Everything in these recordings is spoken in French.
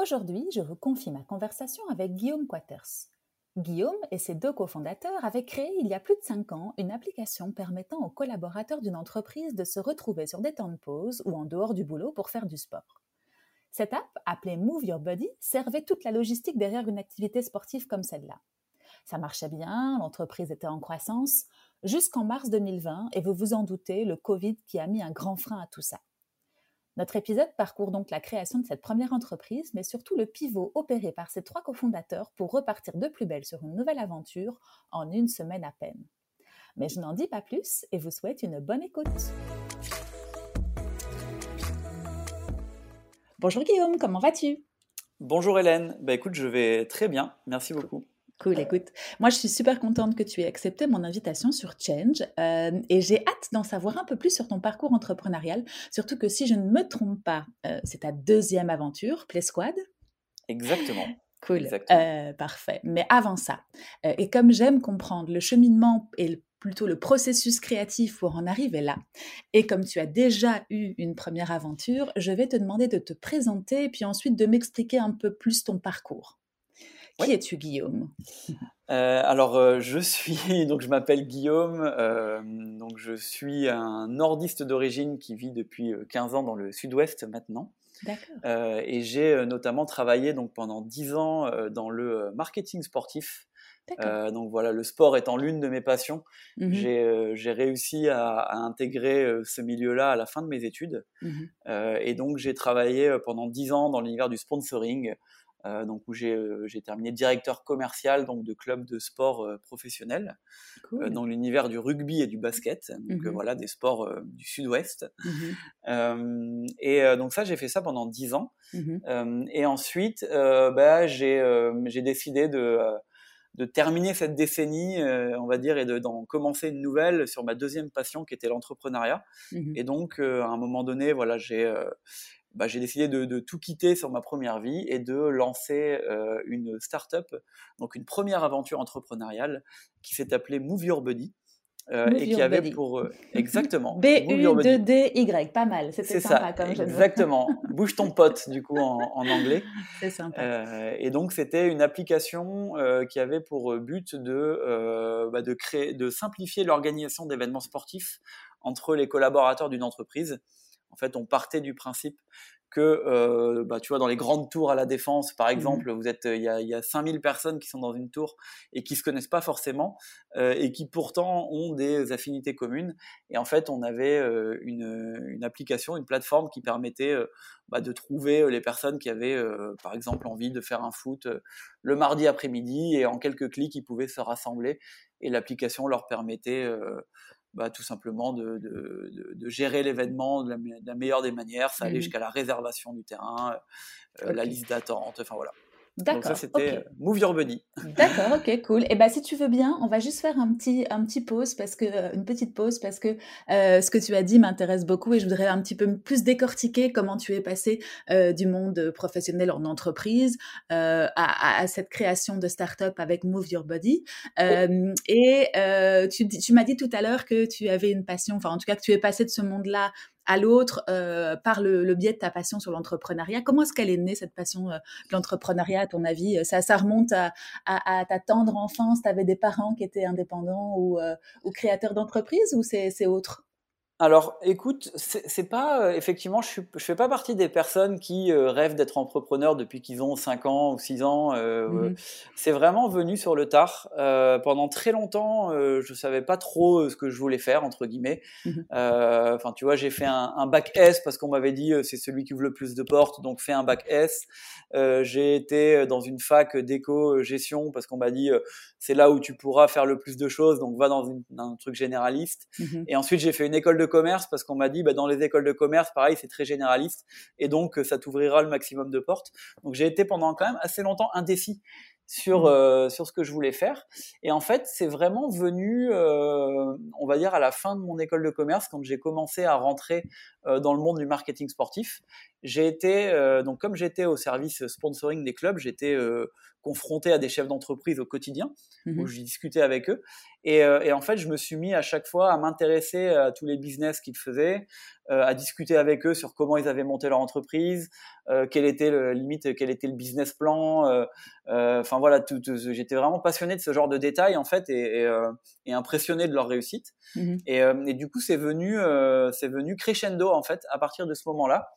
Aujourd'hui, je vous confie ma conversation avec Guillaume Quaters. Guillaume et ses deux cofondateurs avaient créé il y a plus de 5 ans une application permettant aux collaborateurs d'une entreprise de se retrouver sur des temps de pause ou en dehors du boulot pour faire du sport. Cette app, appelée Move Your Body, servait toute la logistique derrière une activité sportive comme celle-là. Ça marchait bien, l'entreprise était en croissance, jusqu'en mars 2020, et vous vous en doutez, le Covid qui a mis un grand frein à tout ça. Notre épisode parcourt donc la création de cette première entreprise, mais surtout le pivot opéré par ses trois cofondateurs pour repartir de plus belle sur une nouvelle aventure en une semaine à peine. Mais je n'en dis pas plus et vous souhaite une bonne écoute. Bonjour Guillaume, comment vas-tu? Bonjour Hélène, bah écoute, je vais très bien, merci beaucoup. Cool, écoute. Moi, je suis super contente que tu aies accepté mon invitation sur Change euh, et j'ai hâte d'en savoir un peu plus sur ton parcours entrepreneurial, surtout que si je ne me trompe pas, euh, c'est ta deuxième aventure, Play Squad. Exactement. Cool, euh, parfait. Mais avant ça, et comme j'aime comprendre le cheminement et plutôt le processus créatif pour en arriver là, et comme tu as déjà eu une première aventure, je vais te demander de te présenter et puis ensuite de m'expliquer un peu plus ton parcours. Qui es-tu, Guillaume? Euh, alors, euh, je suis, donc je m'appelle Guillaume, euh, donc je suis un nordiste d'origine qui vit depuis 15 ans dans le sud-ouest maintenant. D'accord. et j'ai notamment travaillé donc pendant 10 ans dans le marketing sportif. donc voilà, le sport étant l'une de mes passions, mmh j'ai réussi à, intégrer ce milieu-là à la fin de mes études. Mmh et donc j'ai travaillé pendant 10 ans dans l'univers du sponsoring, euh, donc où euh, j'ai terminé directeur commercial donc de club de sport euh, professionnel dans l'univers du rugby et du basket. Donc mmh voilà des sports du sud-ouest. Mmh et donc ça j'ai fait ça pendant dix ans. Mmh et ensuite bah, j'ai décidé de de terminer cette décennie, on va dire, et d'en commencer une nouvelle sur ma deuxième passion qui était l'entrepreneuriat. Et donc, à un moment donné, voilà, j'ai bah, j'ai décidé de, tout quitter sur ma première vie et de lancer euh, une start-up, donc une première aventure entrepreneuriale qui s'est appelée Move Your Body. Euh, et qui avait pour euh, exactement B U D Y pas mal c'était sympa ça, comme exactement. Bouge ton pote du coup en, anglais. C'est sympa. Et donc c'était une application qui avait pour but de bah, de créer de simplifier l'organisation d'événements sportifs entre les collaborateurs d'une entreprise en fait, on partait du principe que, euh, bah, tu vois, dans les grandes tours à la défense, par mmh exemple, vous êtes, il y a, y a 5000 personnes qui sont dans une tour et qui se connaissent pas forcément euh, et qui pourtant ont des affinités communes. Et en fait, on avait euh, une, une, application, une plateforme qui permettait bah, de trouver les personnes qui avaient, par exemple, envie de faire un foot le mardi après-midi et en quelques clics, ils pouvaient se rassembler et l'application leur permettait bah, tout simplement de, de, de, gérer l'événement de, la meilleure des manières. Ça allait mmh jusqu'à la réservation du terrain, euh, la liste d'attente, enfin voilà. D'accord. ça, c'était euh, Move Your Buddy. D'accord, ok, cool. Et eh ben, si tu veux bien, on va juste faire un petit, un petit pause parce que, euh, une petite pause parce que euh, ce que tu as dit m'intéresse beaucoup et je voudrais un petit peu plus décortiquer comment tu es passé du monde professionnel en entreprise à, à, cette création de start-up avec Move Your Body. et tu, tu m'as dit tout à l'heure que tu avais une passion, enfin en tout cas que tu es passé de ce monde-là à l'autre euh, par le, biais de ta passion sur l'entrepreneuriat. Comment est-ce qu'elle est née, cette passion euh, de l'entrepreneuriat, à ton avis? Ça, ça remonte à, ta tendre enfance? Tu avais des parents qui étaient indépendants ou, euh, ou créateurs d'entreprise ou c'est autre? Alors, écoute, c'est pas euh, effectivement, je, fais pas partie des personnes qui euh, rêvent d'être entrepreneurs depuis qu'ils ont 5 ans ou 6 ans. Euh, mmh c'est vraiment venu sur le tard. pendant très longtemps, je savais pas trop ce que je voulais faire entre guillemets. Mmh enfin, tu vois, j'ai fait un, un, bac S parce qu'on m'avait dit c'est celui qui ouvre le plus de portes, donc fais un bac S. j'ai été dans une fac d'éco gestion parce qu'on m'a dit c'est là où tu pourras faire le plus de choses, donc va dans, un truc généraliste. Mmh Et ensuite, j'ai fait une école de commerce parce qu'on m'a dit bah, dans les écoles de commerce, pareil, c'est très généraliste et donc ça t'ouvrira le maximum de portes. Donc j'ai été pendant quand même assez longtemps indécis sur, mmh. euh, sur ce que je voulais faire. Et en fait, c'est vraiment venu, euh, on va dire, à la fin de mon école de commerce, quand j'ai commencé à rentrer euh, dans le monde du marketing sportif. J'ai été, donc comme j'étais au service sponsoring des clubs, j'étais confronté à des chefs d'entreprise au quotidien, mmh où je discutais avec eux. Et, et, en fait, je me suis mis à chaque fois à m'intéresser à tous les business qu'ils faisaient, à discuter avec eux sur comment ils avaient monté leur entreprise, quel était le limite, quel était le business plan. Enfin voilà, tout, j'étais vraiment passionné de ce genre de détails en fait et, et, impressionné de leur réussite. Mmh et, et, du coup, c'est venu, c'est venu crescendo en fait à partir de ce moment-là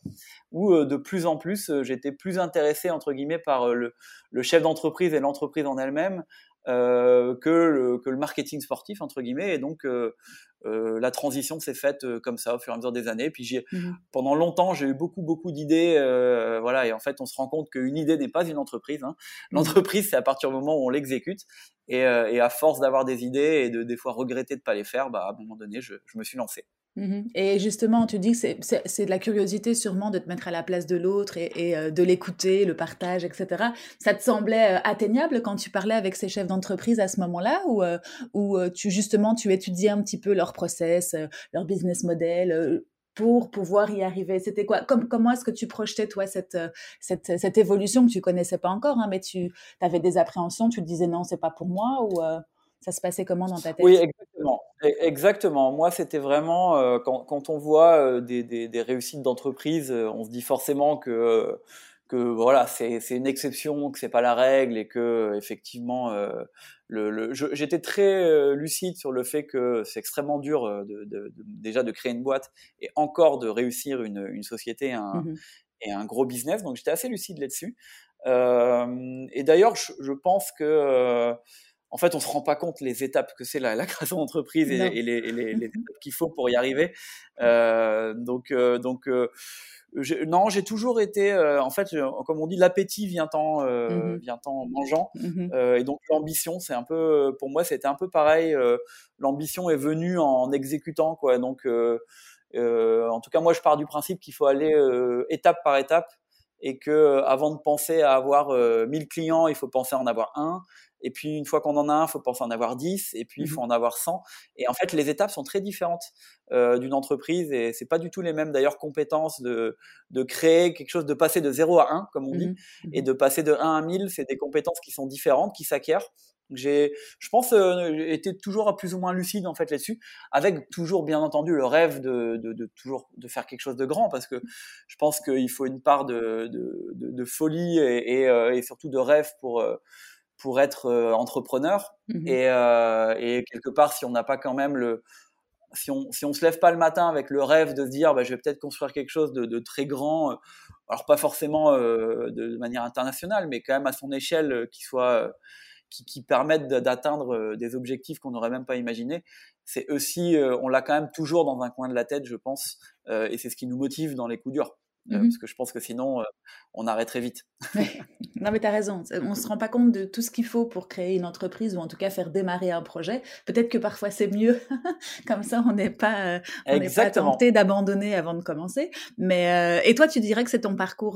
où de plus en plus j'étais plus intéressé entre guillemets par le, le chef d'entreprise et l'entreprise en elle-même euh, que, le, que le marketing sportif entre guillemets. Et donc euh, euh, la transition s'est faite comme ça au fur et à mesure des années. Puis j'ai mmh pendant longtemps j'ai eu beaucoup beaucoup d'idées voilà. Et en fait on se rend compte qu'une idée n'est pas une entreprise hein. Mmh l'entreprise c'est à partir du moment où on l'exécute. Et, et, à force d'avoir des idées et de des fois regretter de pas les faire bah à un moment donné je, je me suis lancé Mmh et justement, tu dis que c'est de la curiosité sûrement de te mettre à la place de l'autre et, euh, de l'écouter, le partage, etc. Ça te semblait euh, atteignable quand tu parlais avec ces chefs d'entreprise à ce moment-là ou, euh, tu justement tu étudiais un petit peu leur process, leur business model pour pouvoir y arriver? C'était quoi Comment est-ce que tu projetais toi cette, cette, cette, évolution que tu connaissais pas encore, hein, mais tu avais des appréhensions, tu te disais non, c'est pas pour moi ou ça se passait comment dans ta tête? Oui, exactement. Exactement. Moi, c'était vraiment euh, quand, quand, on voit euh, des, des, des, réussites d'entreprise, euh, on se dit forcément que que voilà, c'est une exception, que c'est pas la règle et que effectivement, le, le j'étais très lucide sur le fait que c'est extrêmement dur de, de, déjà de créer une boîte et encore de réussir une, une société un, mmh et un gros business. Donc j'étais assez lucide là-dessus. et d'ailleurs, je, je, pense que en fait, on se rend pas compte les étapes que c'est la, la, création d'entreprise et, et, les, les, les étapes qu'il faut pour y arriver. Euh, donc, euh, donc, euh, non, j'ai toujours été, euh, en fait, comme on dit, l'appétit vient en, mmh vient en mangeant, mmh et donc l'ambition, c'est un peu, pour moi, c'était un peu pareil. L'ambition est venue en exécutant, quoi. Donc, en tout cas, moi, je pars du principe qu'il faut aller étape par étape et que avant de penser à avoir 1000 clients, il faut penser à en avoir un et puis, une fois qu'on en a un, il faut penser en avoir 10. Et puis, il mmh faut en avoir 100. Et en fait, les étapes sont très différentes euh, d'une entreprise. Et c'est pas du tout les mêmes, d'ailleurs, compétences de, de créer quelque chose, de passer de 0 à 1, comme on dit. Mmh et de passer de 1 à 1000, c'est des compétences qui sont différentes, qui s'acquièrent. J'ai, je pense, euh, été toujours plus ou moins lucide en fait là-dessus, avec toujours bien entendu le rêve de, de, de, toujours de faire quelque chose de grand, parce que je pense qu'il faut une part de, de folie et, et, euh, et, surtout de rêve pour euh, pour être euh, entrepreneur. Mmh et, euh, et, quelque part, si on n'a pas quand même le, si on si on se lève pas le matin avec le rêve de se dire, bah, je vais peut-être construire quelque chose de, de, très grand, euh, alors pas forcément de manière internationale, mais quand même à son échelle, qui soit qui, qui permettent d'atteindre des objectifs qu'on n'aurait même pas imaginés. C'est aussi, on l'a quand même toujours dans un coin de la tête, je pense, et c'est ce qui nous motive dans les coups durs. Euh, mmh parce que je pense que sinon, euh, on arrêterait vite. non, mais tu as raison. On ne se rend pas compte de tout ce qu'il faut pour créer une entreprise ou en tout cas faire démarrer un projet. Peut-être que parfois c'est mieux. Comme ça, on n'est pas, euh, on pas tenté d'abandonner avant de commencer. Mais, et toi, tu dirais que c'est ton parcours.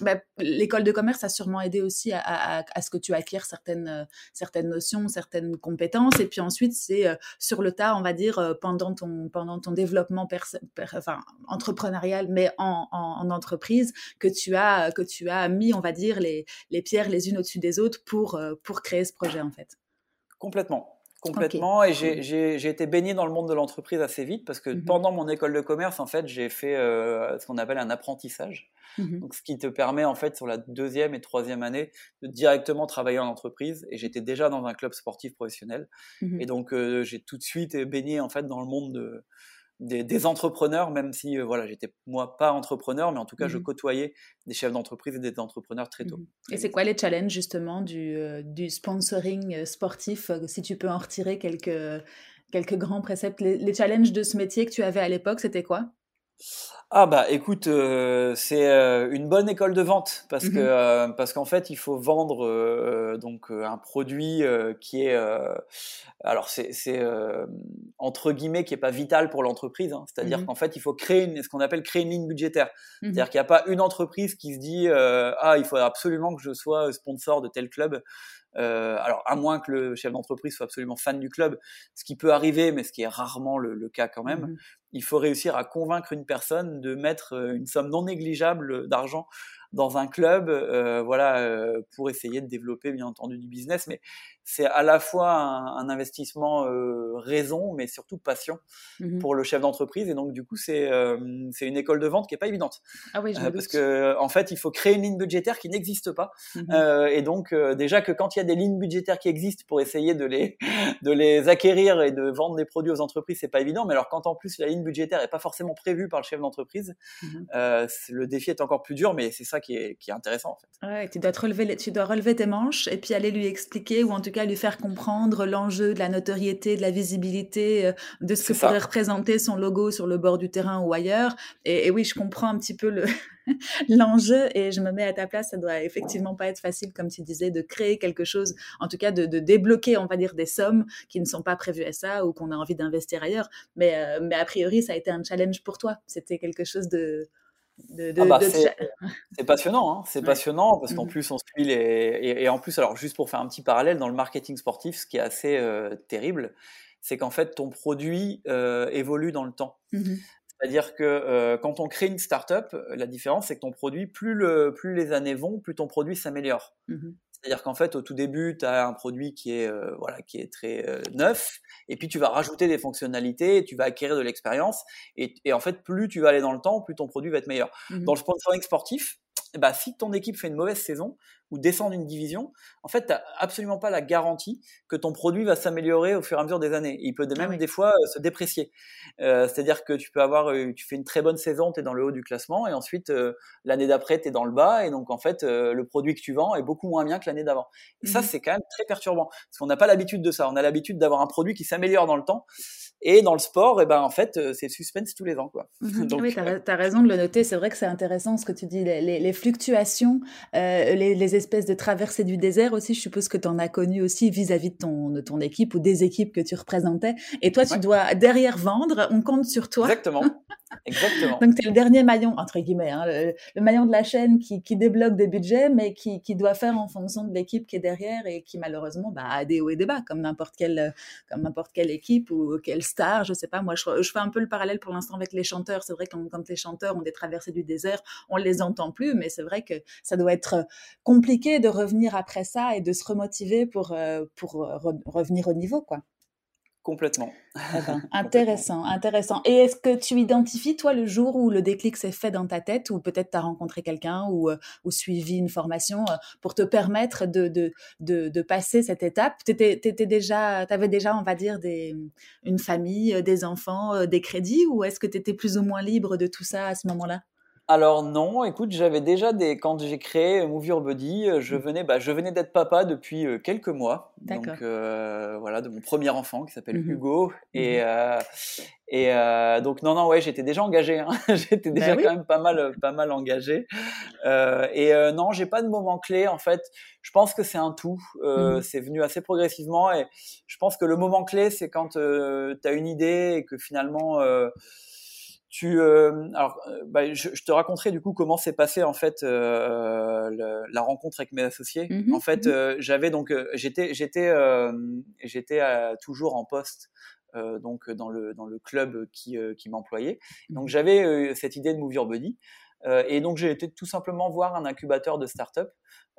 Bah, l'école de commerce a sûrement aidé aussi à, à, à, ce que tu acquières certaines, certaines notions, certaines compétences. Et puis ensuite, c'est sur le tas, on va dire, pendant ton, pendant ton développement enfin, entrepreneurial, mais en en, entreprise que tu as que tu as mis, on va dire, les, les pierres les unes au-dessus des autres pour, euh, pour créer ce projet en fait. Complètement. Complètement. Et j'ai été baigné dans le monde de l'entreprise assez vite parce que mmh pendant mon école de commerce, en fait, j'ai fait euh, ce qu'on appelle un apprentissage. Mmh Donc, ce qui te permet, en fait, sur la deuxième et troisième année, de directement travailler en entreprise. Et j'étais déjà dans un club sportif professionnel. Mmh et donc, euh, j'ai tout de suite baigné, en fait, dans le monde de, des, entrepreneurs, même si euh, voilà, j'étais moi pas entrepreneur, mais en tout cas, je mmh côtoyais des chefs d'entreprise et des entrepreneurs très tôt. Mmh et c'est quoi les challenges justement du, euh, du sponsoring euh, sportif Si tu peux en retirer quelques, quelques grands préceptes, les challenges de ce métier que tu avais à l'époque, c'était quoi? Ah bah écoute, euh, c'est euh, une bonne école de vente parce que mmh euh, parce qu'en fait il faut vendre donc un produit qui est alors c'est c'est entre guillemets qui est pas vital pour l'entreprise. Hein. C'est-à-dire mmh qu'en fait, il faut créer une, ce qu'on appelle créer une ligne budgétaire. Mmh C'est-à-dire qu'il n'y a pas une entreprise qui se dit euh, ah il faut absolument que je sois sponsor de tel club. Euh, alors à moins que le chef d'entreprise soit absolument fan du club, ce qui peut arriver, mais ce qui est rarement le, cas quand même. Mmh il faut réussir à convaincre une personne de mettre euh, une somme non négligeable d'argent dans un club, euh, voilà, euh, pour essayer de développer bien entendu du business. Mais c'est à la fois un, investissement euh, raison, mais surtout passion mmh pour le chef d'entreprise. Et donc, du coup, c'est c'est une école de vente qui est pas évidente. Ah oui, je euh, Parce que, en fait, il faut créer une ligne budgétaire qui n'existe pas. Mmh et donc, déjà que quand il y a des lignes budgétaires qui existent pour essayer de les, de les acquérir et de vendre des produits aux entreprises, c'est pas évident. Mais alors, quand en plus la ligne budgétaire est pas forcément prévue par le chef d'entreprise, mmh le défi est encore plus dur, mais c'est ça qui est, qui est intéressant, en fait. Ouais, tu dois, te relever, tu dois relever tes manches et puis aller lui expliquer ou en tout cas lui faire comprendre l'enjeu de la notoriété, de la visibilité, euh, de ce que pourrait représenter son logo sur le bord du terrain ou ailleurs. Et, oui, je comprends un petit peu le l'enjeu et je me mets à ta place. Ça doit effectivement pas être facile, comme tu disais, de créer quelque chose, en tout cas de, débloquer, on va dire, des sommes qui ne sont pas prévues à ça ou qu'on a envie d'investir ailleurs. Mais, euh, mais a priori, ça a été un challenge pour toi. C'était quelque chose de ah bah, c'est passionnant, hein. c'est passionnant parce qu'en mmh plus on suit les et, en plus alors juste pour faire un petit parallèle dans le marketing sportif, ce qui est assez euh, terrible, c'est qu'en fait ton produit euh, évolue dans le temps. Mmh C'est-à-dire que euh, quand on crée une startup, la différence c'est que ton produit, plus, le, plus les années vont, plus ton produit s'améliore. Mmh c'est-à-dire qu'en fait, au tout début, tu as un produit qui est, euh, voilà, qui est très euh, neuf, et puis tu vas rajouter des fonctionnalités, tu vas acquérir de l'expérience, et, et, en fait, plus tu vas aller dans le temps, plus ton produit va être meilleur. Mmh dans le sponsoring sportif, bah, si ton équipe fait une mauvaise saison ou descend d'une division, en fait, tu n'as absolument pas la garantie que ton produit va s'améliorer au fur et à mesure des années. Il peut ah même des fois euh, se déprécier. Euh, C'est-à-dire que tu peux avoir, euh, tu fais une très bonne saison, tu es dans le haut du classement, et ensuite, euh, l'année d'après, tu es dans le bas, et donc en fait, euh, le produit que tu vends est beaucoup moins bien que l'année d'avant. Et ça, mmh c'est quand même très perturbant, parce qu'on n'a pas l'habitude de ça. On a l'habitude d'avoir un produit qui s'améliore dans le temps, et dans le sport, et eh ben en fait, c'est suspense tous les ans, quoi. Mmh oui, tu as, raison de le noter. C'est vrai que c'est intéressant ce que tu dis, les, les, fluctuations, les, les espèces de traversées du désert aussi, je suppose que tu en as connu aussi vis-à-vis de ton, de ton équipe ou des équipes que tu représentais. Et toi, tu dois derrière vendre, on compte sur toi. Exactement. Exactement. Donc, tu le dernier maillon, entre guillemets, hein, le, maillon de la chaîne qui, débloque des budgets, mais qui, doit faire en fonction de l'équipe qui est derrière et qui, malheureusement, bah, a des hauts et des bas, comme n'importe quelle, quelle équipe ou quelle star, je sais pas. Moi, je, fais un peu le parallèle pour l'instant avec les chanteurs. C'est vrai que quand, les chanteurs ont des traversées du désert, on les entend plus, mais c'est vrai que ça doit être compliqué de revenir après ça et de se remotiver pour, euh, pour revenir au niveau, quoi. Complètement. Eh ben, intéressant, intéressant. Et est-ce que tu identifies, toi, le jour où le déclic s'est fait dans ta tête, ou peut-être tu as rencontré quelqu'un ou, euh, ou suivi une formation euh, pour te permettre de, de, de, de passer cette étape? Tu déjà, avais déjà, on va dire, des, une famille, des enfants, des crédits, ou est-ce que tu étais plus ou moins libre de tout ça à ce moment-là? Alors non, écoute, j'avais déjà des quand j'ai créé Move Your Body, euh, je mmh. venais bah, je venais d'être papa depuis euh, quelques mois. Donc euh, voilà, de mon premier enfant qui s'appelle mmh Hugo et mmh et donc non non ouais, j'étais déjà engagé hein. j'étais déjà bah quand même pas mal pas mal engagé. et non, j'ai pas de moment clé en fait. Je pense que c'est un tout, c'est venu assez progressivement et je pense que le moment clé c'est quand tu as une idée et que finalement tu, euh, alors, euh, bah, je, je, te raconterai du coup comment s'est passé en fait euh, le, la rencontre avec mes associés. Mmh en fait, mmh euh, j'avais donc, euh, j'étais, j'étais, j'étais toujours en poste. donc dans le dans le club qui qui m'employait. Donc mmh j'avais cette idée de Move Your Body. et donc j'ai été tout simplement voir un incubateur de start-up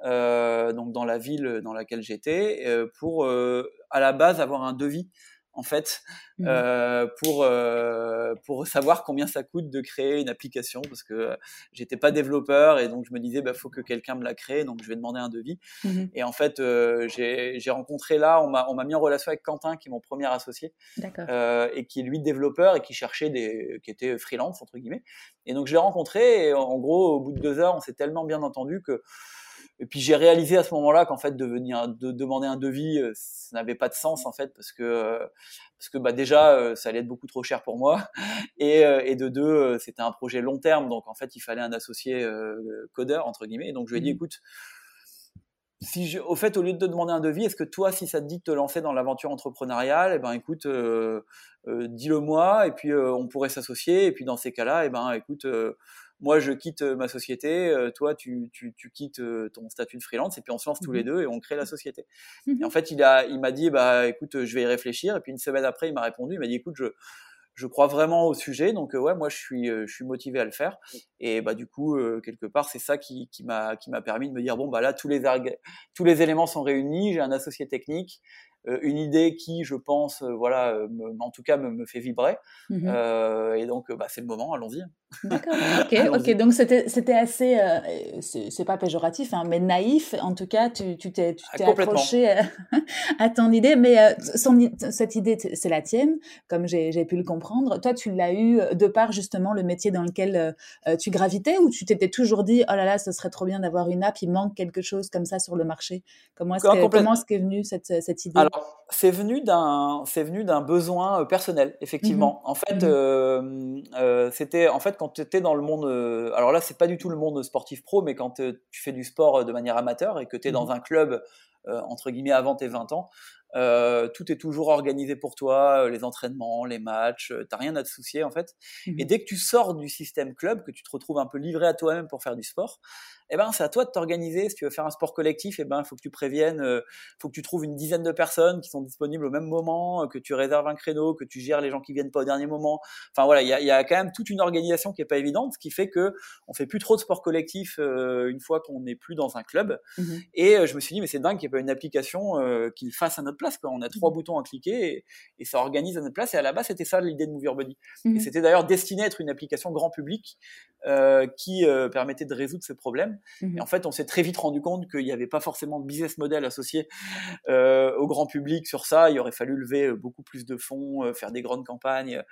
donc dans la ville dans laquelle j'étais pour à la base avoir un devis en fait, mmh. euh, pour, euh, pour savoir combien ça coûte de créer une application, parce que j'étais pas développeur et donc je me disais, bah, faut que quelqu'un me la crée, donc je vais demander un devis. Mmh et en fait, euh, j'ai rencontré là, on m'a mis en relation avec Quentin, qui est mon premier associé, euh, et qui est lui développeur et qui cherchait des, qui était freelance entre guillemets. Et donc je l'ai rencontré et en gros, au bout de deux heures, on s'est tellement bien entendu que et puis j'ai réalisé à ce moment-là qu'en fait de venir de demander un devis, euh, ça n'avait pas de sens en fait parce que euh, parce que bah déjà euh, ça allait être beaucoup trop cher pour moi. Et, et de deux c'était un projet long terme. Donc en fait il fallait un associé codeur entre guillemets. Donc je lui ai dit mmh écoute si au fait, au lieu de te demander un devis, est-ce que toi, si ça te dit de te lancer dans l'aventure entrepreneuriale, eh ben, écoute, euh, euh, dis-le moi, et puis on pourrait s'associer. Et puis dans ces cas-là, eh ben, écoute, moi, je quitte ma société, toi, tu, tu, tu quittes ton statut de freelance, et puis on se lance tous les mmh deux et on crée la société. Mmh et en fait, il a, il m'a dit, bah, écoute, je vais y réfléchir. Et puis une semaine après, il m'a répondu, il m'a dit, écoute, je je crois vraiment au sujet, donc ouais, moi je suis, je suis motivé à le faire. Et bah du coup, quelque part, c'est ça qui, qui m'a qui m'a permis de me dire bon bah là tous les tous les éléments sont réunis, j'ai un associé technique, euh, une idée qui, je pense, euh, voilà, euh, en tout cas, me, me fait vibrer. Mmh et donc, bah, c'est le moment, allons-y. D'accord, ok, ok. Donc, c'était assez, c'est pas péjoratif, hein, mais naïf. En tout cas, tu t'es tu t'es ah, accroché à, ton idée. Mais cette idée, c'est la tienne, comme j'ai pu le comprendre. Toi, tu l'as eu de par justement le métier dans lequel tu gravitais ou tu t'étais toujours dit, oh là là, ce serait trop bien d'avoir une app, il manque quelque chose comme ça sur le marché Comment est-ce qu'est est venue cette, cette idée c'est venu d'un, c'est venu d'un besoin euh, personnel, effectivement. Mmh en fait, mmh euh, euh, c'était, en fait, quand tu étais dans le monde, alors là, c'est pas du tout le monde sportif pro, mais quand tu fais du sport de manière amateur et que tu es dans un club entre guillemets avant tes 20 ans, tout est toujours organisé pour toi, les entraînements, les matchs, t'as rien à te soucier en fait. Et dès que tu sors du système club, que tu te retrouves un peu livré à toi-même pour faire du sport, eh ben, c'est à toi de t'organiser. Si tu veux faire un sport collectif, eh ben, faut que tu préviennes, euh, faut que tu trouves une dizaine de personnes qui sont disponibles au même moment, euh, que tu réserves un créneau, que tu gères les gens qui viennent pas au dernier moment. Enfin voilà, il y a, y a, quand même toute une organisation qui est pas évidente, ce qui fait que on fait plus trop de sport collectif euh, une fois qu'on n'est plus dans un club. Mmh et je me suis dit, mais c'est dingue qu'il n'y ait pas une application qui le fasse à notre place. Quoi. On a trois mmh boutons à cliquer et, ça organise à notre place. Et à la base, c'était ça l'idée de Move Your Body. Et mmh c'était d'ailleurs destiné à être une application grand public qui permettait de résoudre ces problèmes. Mmh et en fait, on s'est très vite rendu compte qu'il n'y avait pas forcément de business model associé euh, au grand public sur ça. Il aurait fallu lever euh, beaucoup plus de fonds, euh, faire des grandes campagnes,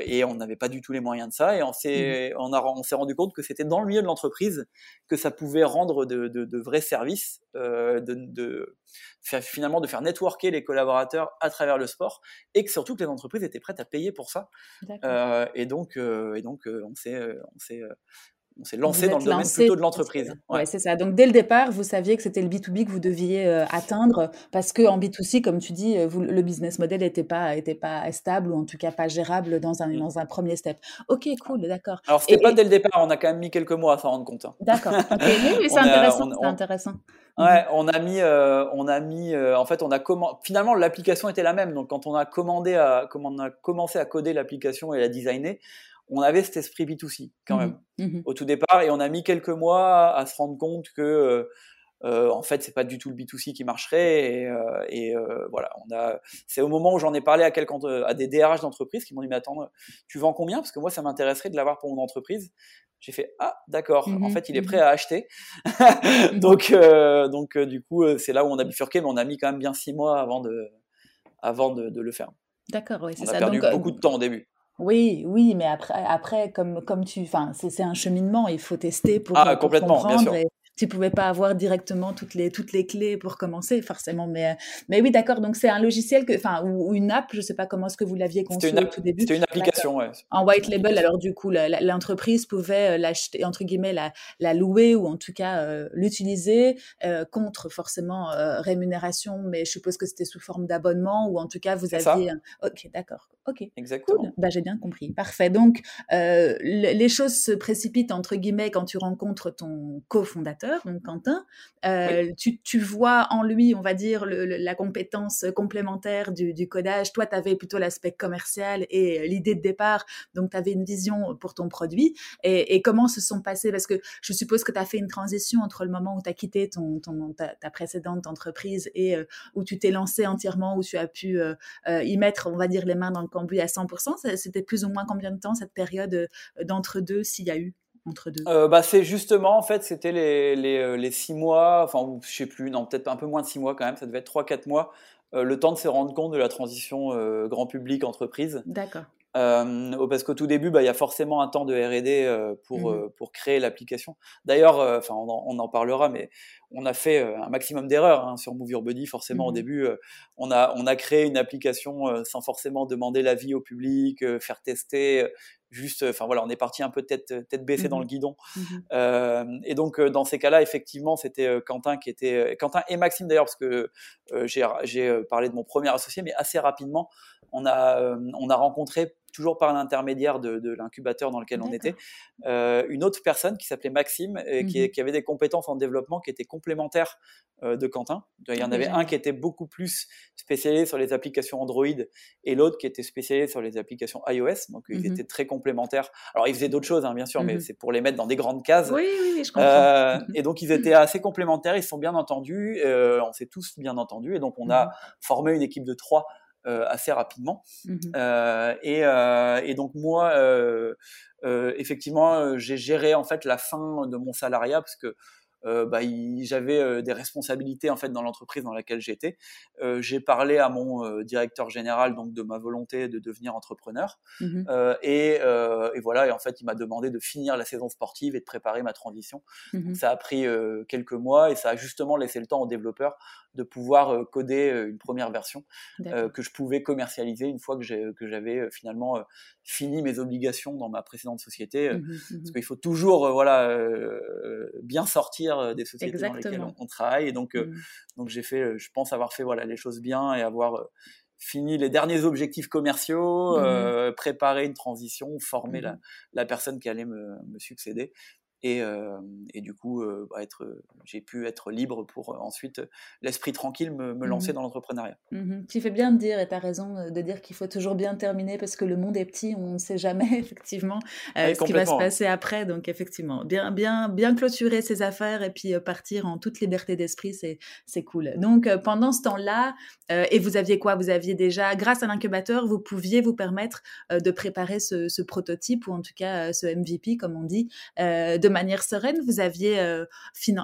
et on n'avait pas du tout les moyens de ça. Et on s'est, mmh on a, on s'est rendu compte que c'était dans le milieu de l'entreprise que ça pouvait rendre de, de, de vrais services, de, de faire, finalement de faire networker les collaborateurs à travers le sport, et que surtout que les entreprises étaient prêtes à payer pour ça. et donc, et donc, on s'est, on s'est on s'est lancé dans le domaine plutôt de l'entreprise. Ouais, c'est ça. Donc dès le départ, vous saviez que c'était le B2B que vous deviez euh, atteindre parce que en B2C, comme tu dis, euh, vous, le business model n'était pas était pas stable ou en tout cas pas gérable dans un dans un premier step. Ok, cool, d'accord. Alors c'était pas dès le départ, on a quand même mis quelques mois à s'en rendre compte. Hein. D'accord. Oui, c'est intéressant. C'est intéressant. Ouais, mhm. on a mis, euh, on a mis, en fait, on a finalement, l'application était la même. Donc, quand on a commandé à, comme on a commencé à coder l'application et la designer, on avait cet esprit B2C quand mmh même. Mmh au tout départ et on a mis quelques mois à se rendre compte que euh, euh, en fait c'est pas du tout le B2C qui marcherait et, euh, voilà on a c'est au moment où j'en ai parlé à quelqu'un à des DRH d'entreprise qui m'ont dit mais attends tu vends combien? Parce que moi ça m'intéresserait de l'avoir pour mon entreprise. J'ai fait ah d'accord. En mmh fait il est prêt à acheter. Donc donc du coup c'est là où on a bifurqué mais on a mis quand même bien six mois avant de avant de, le faire. D'accord oui c'est ça on a perdu beaucoup de temps au début oui, oui, mais après, après comme, comme tu, enfin, c'est un cheminement, il faut tester pour, ah, complètement, bien sûr. tu pouvais pas avoir directement toutes les toutes les clés pour commencer forcément mais euh, mais oui d'accord donc c'est un logiciel que enfin ou, une app je sais pas comment est-ce que vous l'aviez conçu au tout début. c'était une application ouais. en white label alors du coup l'entreprise pouvait euh, l'acheter entre guillemets la, la louer ou en tout cas euh, l'utiliser contre forcément rémunération mais je suppose que c'était sous forme d'abonnement ou en tout cas vous aviez un... ok d'accord ok exactement. cool. bah j'ai bien compris. Parfait. Donc les choses se précipitent entre guillemets quand tu rencontres ton cofondateur donc Quentin, euh, tu, vois en lui, on va dire, la compétence complémentaire du, codage. Toi, tu avais plutôt l'aspect commercial et l'idée de départ, donc tu avais une vision pour ton produit. Et, comment se sont passés, parce que je suppose que tu as fait une transition entre le moment où tu as quitté ton, ta, précédente entreprise et euh, où tu t'es lancé entièrement, où tu as pu euh, y mettre, on va dire, les mains dans le cambouis à 100%. C'était plus ou moins combien de temps cette période d'entre-deux, s'il y a eu entre deux euh, bah, C'est justement, en fait, c'était les, les, euh, les, six mois, enfin, je sais plus, non, peut-être un peu moins de six mois quand même, ça devait être trois, quatre mois, euh, le temps de se rendre compte de la transition grand public entreprise. D'accord. Euh, parce qu'au tout début, bah, il y a forcément un temps de R&D pour, mmh pour créer l'application. D'ailleurs, enfin, on, on, en parlera, mais on a fait un maximum d'erreurs hein, sur Move Your Body. Forcément, au mmh début, on, a, on a créé une application sans forcément demander l'avis au public, faire tester juste, enfin voilà, on est parti un peu tête, tête baissée dans le mmh guidon. Mmh euh, et donc, dans ces cas-là, effectivement, c'était Quentin qui était, Quentin et Maxime d'ailleurs, parce que j'ai parlé de mon premier associé, mais assez rapidement, on a, on a rencontré toujours par l'intermédiaire de, l'incubateur dans lequel on était, euh, une autre personne qui s'appelait Maxime, et qui, mmh qui, avait des compétences en développement qui étaient complémentaires euh, de Quentin. Il y en avait un qui était beaucoup plus spécialisé sur les applications Android et l'autre qui était spécialisé sur les applications iOS. Donc ils mmh étaient très complémentaires. Alors ils faisaient d'autres choses, hein, bien sûr, mais mmh c'est pour les mettre dans des grandes cases. Oui, oui, je comprends. Euh, et donc ils étaient assez complémentaires, ils se sont bien entendus, on s'est tous bien entendus, et donc on a formé une équipe de trois euh, assez rapidement. Mmh euh, et, euh, et, donc moi, effectivement, j'ai géré en fait la fin de mon salariat parce que euh, bah, j'avais euh, des responsabilités en fait dans l'entreprise dans laquelle j'étais. Euh, j'ai parlé à mon directeur général donc de ma volonté de devenir entrepreneur mmh et, et, voilà et en fait il m'a demandé de finir la saison sportive et de préparer ma transition. Mmh ça a pris quelques mois et ça a justement laissé le temps aux développeurs de pouvoir coder une première version que je pouvais commercialiser une fois que j'avais finalement fini mes obligations dans ma précédente société. Mmh parce qu'il faut toujours voilà bien sortir euh, des sociétés dans lesquelles on, travaille. Et donc, euh, mmh. donc j'ai fait, euh, je pense avoir fait voilà les choses bien et avoir fini les derniers objectifs commerciaux, mmh préparer une transition, former la, mmh la, personne qui allait me, me succéder. Et, et, du coup, bah, être, j'ai pu être libre pour ensuite, l'esprit tranquille, me, me lancer dans l'entrepreneuriat. Tu fais bien de dire, et tu as raison de dire qu'il faut toujours bien terminer parce que le monde est petit, on ne sait jamais effectivement ce qui va se passer après. Donc effectivement, bien, bien, bien clôturer ses affaires et puis partir en toute liberté d'esprit, c'est, c'est cool. Donc pendant ce temps-là, et vous aviez quoi? Vous aviez déjà, grâce à l'incubateur, vous pouviez vous permettre de préparer ce, ce, prototype ou en tout cas ce MVP, comme on dit, de manière sereine Vous aviez euh,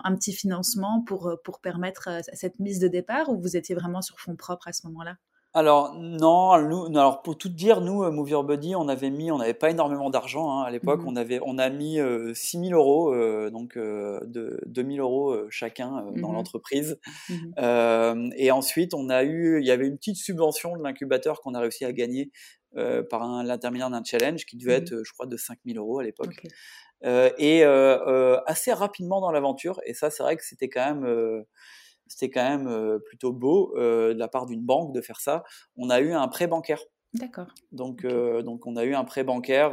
un petit financement pour, euh, pour permettre euh, cette mise de départ ou vous étiez vraiment sur fonds propres à ce moment-là? Alors non, nous, alors pour tout dire, nous, Move Your Body, on avait mis, on n'avait pas énormément d'argent hein, à l'époque. Mmh on avait, on a mis 6 000 euros, donc de 2 000 euros chacun dans mmh l'entreprise. Mmh et ensuite, on a eu, il y avait une petite subvention de l'incubateur qu'on a réussi à gagner par l'intermédiaire d'un challenge qui devait être, je crois, de 5 000 euros à l'époque. Et euh, euh, assez rapidement dans l'aventure. Et ça, c'est vrai que c'était quand même c'était quand même plutôt beau de la part d'une banque de faire ça. On a eu un prêt bancaire. D'accord. Donc, donc on a eu un prêt bancaire,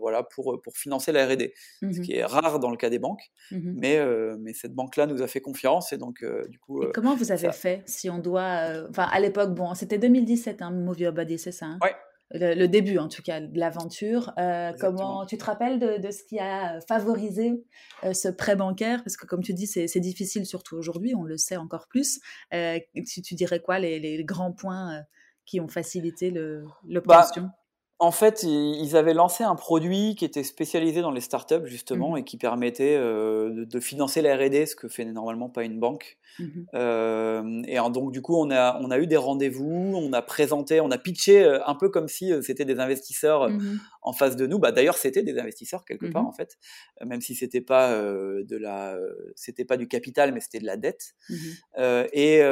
voilà, pour pour financer la R&D, ce mmh qui est rare dans le cas des banques. Mmh mais mais cette banque-là nous a fait confiance et donc du coup. Et comment vous avez fait, si on doit, enfin à l'époque, bon, c'était 2017, hein, Your Body, c'est ça hein? Ouais le, début en tout cas de l'aventure. Euh, comment tu te rappelles de, ce qui a favorisé euh, ce prêt bancaire? Parce que comme tu dis, c'est difficile surtout aujourd'hui, on le sait encore plus. Euh, tu, tu, dirais quoi les, grands points qui ont facilité bah, l'obtention? En fait, ils avaient lancé un produit qui était spécialisé dans les startups justement mmh et qui permettait euh, de financer la R&D, ce que fait normalement pas une banque. Mmh euh, et donc du coup, on a on a eu des rendez-vous, on a présenté, on a pitché euh, un peu comme si c'était des investisseurs mmh en face de nous. Bah d'ailleurs, c'était des investisseurs quelque part en fait, même si c'était pas de la, c'était pas du capital, mais c'était de la dette. et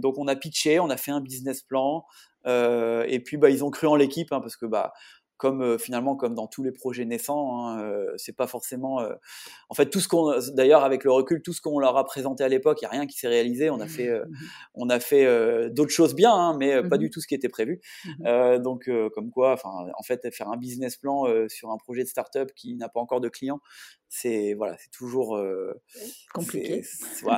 donc on a pitché, on a fait un business plan. Euh, et puis bah, ils ont cru en l'équipe hein, parce que bah, comme euh, finalement comme dans tous les projets naissants, hein, euh, c'est pas forcément. Euh, en fait, tout ce qu'on, d'ailleurs avec le recul, tout ce qu'on leur a présenté à l'époque, il y a rien qui s'est réalisé. On a fait, mmh on a fait d'autres choses bien, hein, mais pas mmh du tout ce qui était prévu. Mmh donc, comme quoi, enfin, en fait, faire un business plan sur un projet de start-up qui n'a pas encore de clients, c'est voilà, c'est toujours compliqué.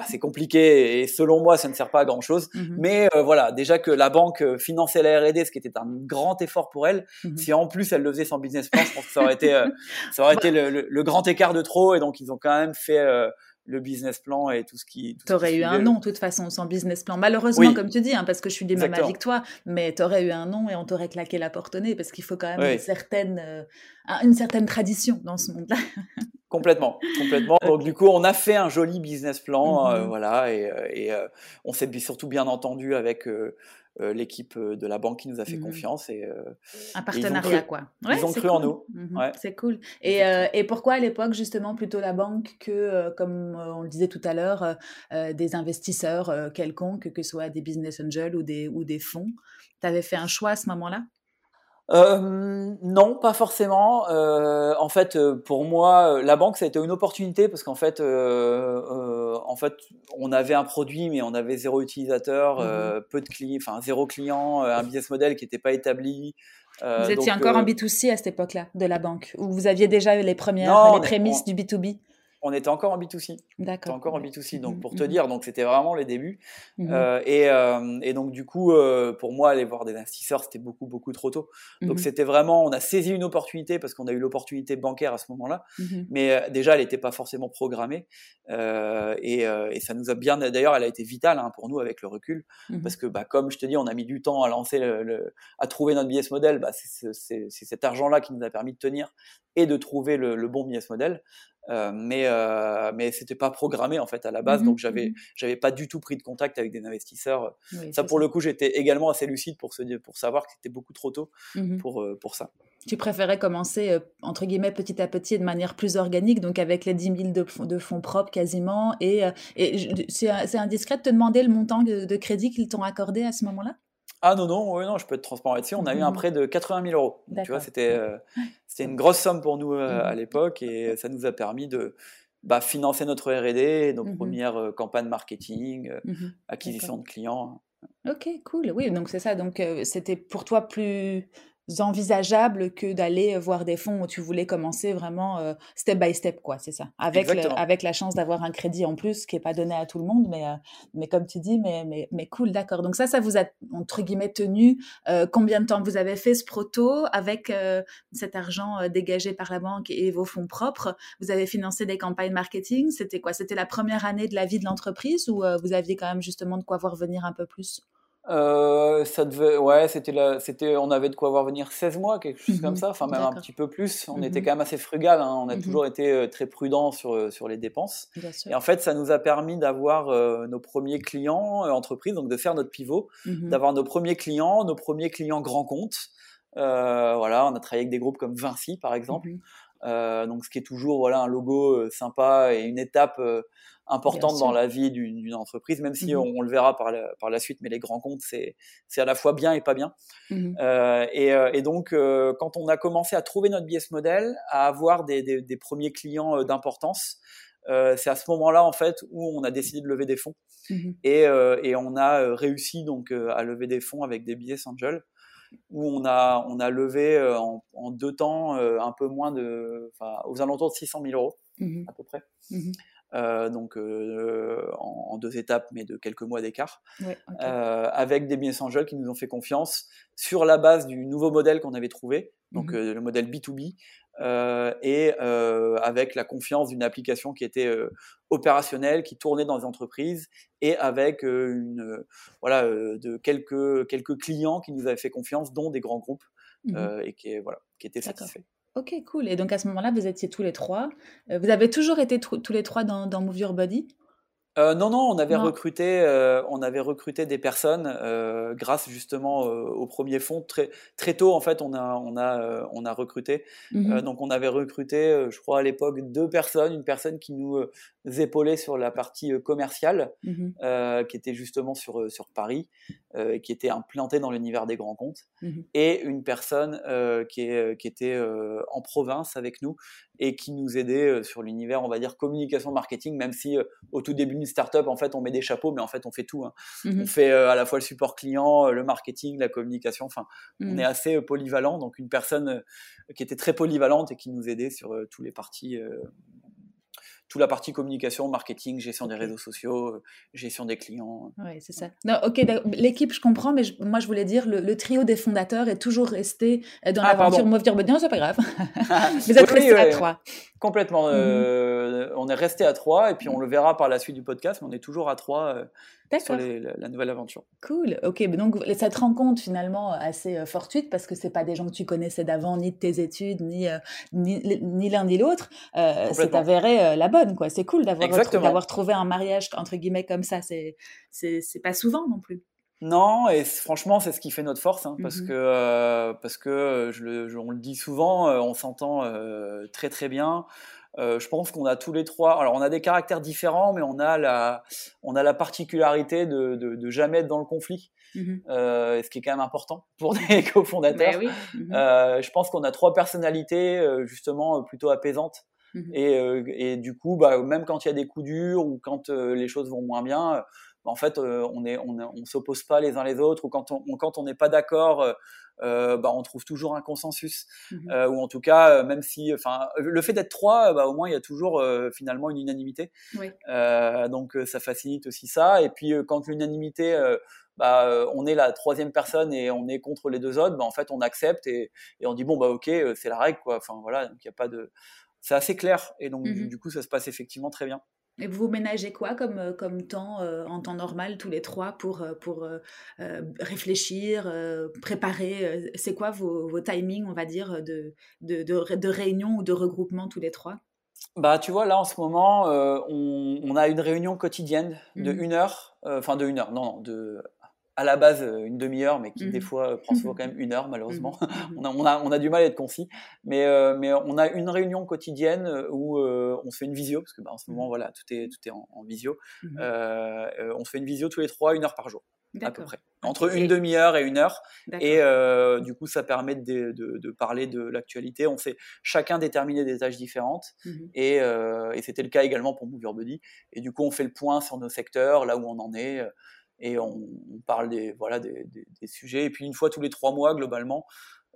C'est compliqué et selon moi, ça ne sert pas à grand chose. Mais voilà, déjà que la banque finançait la R&D, ce qui était un grand effort pour elle, si en plus elle le faisait sans business plan, je pense que ça aurait été, euh, ça aurait été le, grand écart de trop. Et donc, ils ont quand même fait euh, le business plan et tout ce qui. Tu aurais eu un nom, de toute façon, sans business plan. Malheureusement, comme tu dis, hein, parce que je suis du même avis que toi, mais tu aurais eu un nom et on t'aurait claqué la porte au nez, parce qu'il faut quand même une, certaine, euh, une certaine tradition dans ce monde-là. Complètement, complètement. Donc du coup, on a fait un joli business plan, euh, mm-hmm. voilà, et, et on s'est surtout bien entendu avec euh, l'équipe euh, de la banque qui nous a fait mmh confiance. Et, euh, un partenariat, quoi. ils ont cru en nous. Mmh c'est cool. Et, et, pourquoi à l'époque, justement, plutôt la banque que, comme on le disait tout à l'heure, des investisseurs quelconques, que ce soit des business angels ou des, ou des fonds? Tu avais fait un choix à ce moment-là? Euh, non, pas forcément. Euh, en fait, euh, pour moi, la banque, ça a été une opportunité parce qu'en fait, en fait, on avait un produit, mais on avait zéro utilisateur, mmh peu de clients, enfin zéro client, un business model qui n'était pas établi. vous étiez encore en B2C à cette époque-là de la banque, ou vous aviez déjà les premières, les prémices du B2B on était encore en B2C. D'accord. encore en B2C. Donc, pour te dire, donc c'était vraiment les débuts. Mhm. Euh, euh, et, donc, du coup, euh, pour moi, aller voir des investisseurs, c'était beaucoup, beaucoup trop tôt. Donc, mhm. c'était vraiment, on a saisi une opportunité parce qu'on a eu l'opportunité bancaire à ce moment-là. Mais déjà, elle n'était pas forcément programmée. Et, ça nous a bien, d'ailleurs, elle a été vitale hein, pour nous avec le recul. Parce que, bah, comme je te dis, on a mis du temps à lancer, le, à trouver notre business model. Bah, c'est cet argent-là qui nous a permis de tenir et de trouver le, le bon business model. Euh, mais euh, mais c'était pas programmé en fait à la base, mmh donc j'avais mmh j'avais pas du tout pris de contact avec des investisseurs. ça pour le coup, j'étais également assez lucide pour se pour savoir que c'était beaucoup trop tôt mmh pour euh, pour ça. Tu préférais commencer euh, entre guillemets petit à petit de manière plus organique, donc avec les 10 000 de, de fonds propres quasiment. Et, et c'est indiscret de te demander le montant de, de crédit qu'ils t'ont accordé à ce moment-là? Ah non, non, non, je peux être transparent là-dessus. On a eu un mmh. prêt de 80 000 euros. tu vois, c'était euh, c'était une grosse somme pour nous euh, à mmh. l'époque et ça nous a permis de bah, financer notre R&D, nos mmh premières euh, campagnes marketing, acquisition de clients. Ok, cool. Oui, donc c'est ça. Donc c'était pour toi plus envisageable que d'aller voir des fonds où tu voulais commencer vraiment euh, step by step, quoi, c'est ça. Avec, avec la chance d'avoir un crédit en plus qui est pas donné à tout le monde, mais, euh, mais comme tu dis, mais, mais, mais cool, d'accord. Donc ça, ça vous a, entre guillemets, tenu. Euh, combien de temps vous avez fait ce proto avec cet argent dégagé par la banque et vos fonds propres? Vous avez financé des campagnes marketing? C'était quoi? C'était la première année de la vie de l'entreprise ou vous aviez quand même justement de quoi voir venir un peu plus? Euh, ça devait, ouais, c'était là, c'était, on avait de quoi voir venir 16 mois, quelque chose comme mhm. ça, enfin même un petit peu plus. On était mhm. quand même assez frugal, hein. on a mhm. toujours été euh, très prudent sur euh, sur les dépenses. Et en fait, ça nous a permis d'avoir nos premiers clients entreprises, donc de faire notre pivot, d'avoir nos premiers clients, nos premiers clients grands comptes. voilà, on a travaillé avec des groupes comme Vinci par exemple. donc ce qui est toujours voilà un logo sympa et une étape importante dans la vie d'une entreprise, même si mmh on, le verra par la, par la suite, mais les grands comptes, c'est à la fois bien et pas bien. Mmh euh, et, euh, et, donc, euh, quand on a commencé à trouver notre business model, à avoir des, des, des premiers clients d'importance, euh, c'est à ce moment-là en fait où on a décidé de lever des fonds. Mmh et, et, on a réussi donc à lever des fonds avec des business angels où on a on a levé en, en deux temps un peu moins de enfin aux alentours de 600 000 euros à peu près. Euh, donc euh, en, deux étapes, mais de quelques mois d'écart, euh, avec des business angels qui nous ont fait confiance sur la base du nouveau modèle qu'on avait trouvé, donc mhm. le modèle B2B, et avec la confiance d'une application qui était opérationnelle, qui tournait dans les entreprises, et avec une voilà de quelques quelques clients qui nous avaient fait confiance, dont des grands groupes, mhm. et qui voilà qui étaient satisfaits. Ok, cool. Et donc à ce moment-là, vous étiez tous les tous vous avez toujours été tous les trois dans, dans Move Your Body? Euh, non, non, on avait recruté, euh, on avait recruté des personnes euh, grâce justement au premier fonds très très tôt en fait on a on a on a recruté. Mmh donc on avait recruté je crois à l'époque deux personnes. Une personne qui nous épaulait sur la partie commerciale mmh qui était justement sur sur Paris qui était implantée dans l'univers des grands comptes mmh et une personne qui est qui était en province avec nous et qui nous aidait sur l'univers on va dire communication marketing même si au tout début startup, en fait, on met des chapeaux, mais en fait, on fait tout. Hein. Mmh on fait euh, à la fois le support client, euh, le marketing, la communication. Enfin, on est assez euh, polyvalent. Donc, une personne qui était très polyvalente et qui nous aidait sur tous les parties toute la partie communication, marketing, gestion des réseaux sociaux, gestion des clients. Oui, c'est ça. Non, ok, l'équipe, je comprends, mais moi, je voulais dire, le, trio des fondateurs est toujours resté dans ah, l'aventure Move Non, c'est pas grave. Vous êtes resté à trois. Complètement. Mhm. on est resté à trois, et puis on le verra par la suite du podcast, mais on est toujours à trois sur la, nouvelle aventure. Cool. Ok, donc cette rencontre finalement assez euh, fortuite parce que c'est pas des gens que tu connaissais d'avant, ni de tes études, ni euh, ni, l'un ni l'autre. Euh, c'est avéré euh, la bonne, quoi. C'est cool d'avoir d'avoir trouvé un mariage entre guillemets comme ça. C'est c'est pas souvent non plus. Non, et franchement, c'est ce qui fait notre force, hein, parce mmh que parce que je le, on le dit souvent, on s'entend très très bien. Euh, je pense qu'on a tous les trois. Alors, on a des caractères différents, mais on a la, on a la particularité de, de, de jamais être dans le conflit, mmh euh, ce qui est quand même important pour des cofondateurs. Ben mmh euh, je pense qu'on a trois personnalités euh, justement plutôt apaisantes. Mmh et, et, du coup, bah, même quand il y a des coups durs ou quand les choses vont moins bien, bah, en fait, on est, on, on s'oppose pas les uns les autres ou quand on, quand on n'est pas d'accord euh, bah, on trouve toujours un consensus. Mmh euh, ou en tout cas, même si, enfin, le fait d'être trois, bah, au moins il y a toujours finalement une unanimité. donc ça facilite aussi ça. Et puis quand l'unanimité bah, on est la troisième personne et on est contre les deux autres, bah, en fait, on accepte et, on dit bon bah ok, c'est la règle quoi. Enfin voilà, donc il y a pas de, c'est assez clair et donc mmh du, coup ça se passe effectivement très bien. Et vous ménagez quoi comme, euh, comme temps euh, en temps normal tous les trois pour, euh, pour réfléchir, préparer C'est quoi vos, vos, timings, on va dire, de, de, de, réunion ou de regroupement tous les trois? Bah, tu vois, là en ce moment, on, on, a une réunion quotidienne de mmh une heure, enfin de une heure, non, non, de à la base euh, une demi-heure, mais qui des mmh fois euh, prend souvent quand même une heure malheureusement. Mmh on, a, on, a, on, a, du mal à être concis, mais, euh, mais on a une réunion quotidienne où on se fait une visio, parce que bah, en ce moment mmh. voilà tout est, tout est en, visio. on se fait une visio tous les trois, une heure par jour à peu près, entre une demi-heure et une heure. Et du coup, ça permet de, de, de parler de l'actualité. On sait chacun déterminer des tâches différentes. Et, et c'était le cas également pour Move Your Body. Et du coup, on fait le point sur nos secteurs, là où on en est et on, parle des, voilà, des, des, sujets. Et puis une fois tous les trois mois, globalement,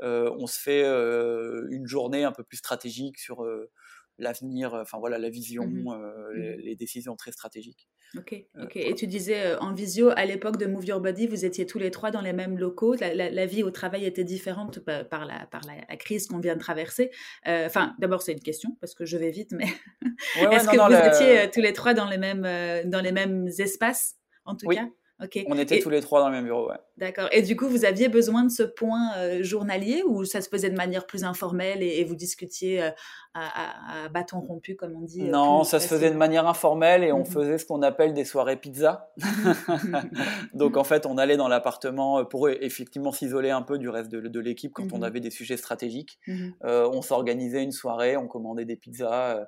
euh, on se fait euh, une journée un peu plus stratégique sur euh, l'avenir, enfin voilà, la vision, mmh mmh les, décisions très stratégiques. Ok, ok. Et tu disais en visio, à l'époque de Move Your Body, vous étiez tous les trois dans les mêmes locaux. La, vie au travail était différente par, la, par la, crise qu'on vient de traverser. Enfin, d'abord, c'est une question parce que je vais vite, mais est-ce que vous étiez tous les trois dans les mêmes, dans les mêmes espaces, en tout cas? On était tous les trois dans le même bureau, ouais. D'accord. Et du coup, vous aviez besoin de ce point euh, journalier ou ça se faisait de manière plus informelle et, vous discutiez euh, à, bâton rompu, comme on dit euh, Non, ça se faisait de manière informelle et on mhm. faisait ce qu'on appelle des soirées pizza. Donc en fait, on allait dans l'appartement pour effectivement s'isoler un peu du reste de, l'équipe quand on mhm. avait des sujets stratégiques. Mhm. on s'organisait une soirée, on commandait des pizzas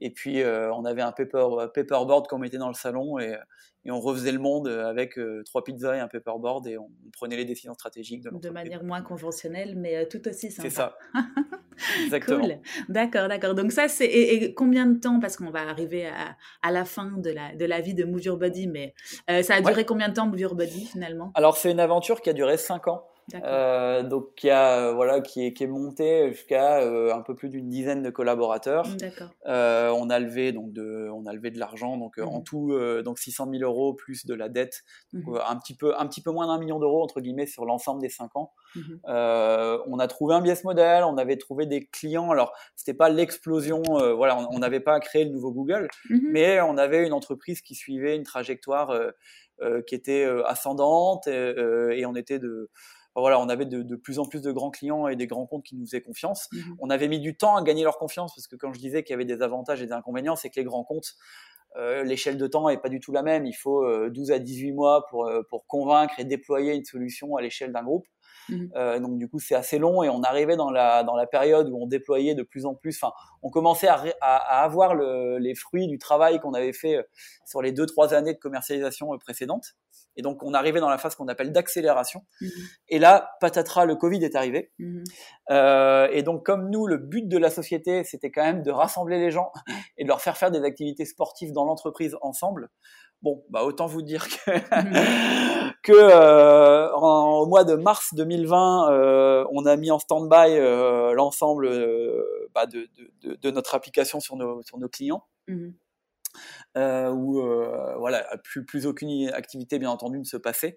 et puis on avait un paper, paperboard qu'on mettait dans le salon et et on refaisait le monde avec euh, trois pizzas et un paperboard et on, prenait les décisions stratégiques de De manière moins conventionnelle, mais euh, tout aussi sympa. C'est ça. Exactement. Cool. D'accord, d'accord. Donc ça, c'est et, combien de temps Parce qu'on va arriver à, à, la fin de la, de la vie de Move Your Body, mais ça a duré combien de temps Move Your Body finalement? Alors c'est une aventure qui a duré cinq ans. Euh, donc qui a voilà qui est qui est monté jusqu'à euh, un peu plus d'une dizaine de collaborateurs. Euh, on a levé donc de on a levé de l'argent donc en mmh. tout donc 600 000 euros plus de la dette mmh. un petit peu un petit peu moins d'un million d'euros entre guillemets sur l'ensemble des cinq ans. Mmh. on a trouvé un business model, on avait trouvé des clients. Alors c'était pas l'explosion voilà on n'avait pas créé le nouveau Google, mais on avait une entreprise qui suivait une trajectoire qui était ascendante et on était de voilà, on avait de, plus en plus de grands clients et des grands comptes qui nous faisaient confiance. Mhm. On avait mis du temps à gagner leur confiance parce que quand je disais qu'il y avait des avantages et des inconvénients, c'est que les grands comptes, euh, l'échelle de temps est pas du tout la même. Il faut 12 euh, à 18 mois pour, euh, pour convaincre et déployer une solution à l'échelle d'un groupe. Mhm. donc du coup c'est assez long et on arrivait dans la dans la période où on déployait de plus en plus. Enfin, on commençait à, à, avoir le, les fruits du travail qu'on avait fait sur les deux trois années de commercialisation précédentes. Et donc, on arrivait dans la phase qu'on appelle d'accélération. Mhm. Et là, patatras, le Covid est arrivé. Mhm. Euh, et donc, comme nous, le but de la société, c'était quand même de rassembler les gens et de leur faire faire des activités sportives dans l'entreprise ensemble. Bon, bah autant vous dire que, mhm. que euh, en, au mois de mars 2020, euh, on a mis en stand-by euh, l'ensemble euh, bah, de, de, de, notre application sur nos, sur nos clients. Euh, où euh, voilà, plus, plus aucune activité bien entendu ne se passait.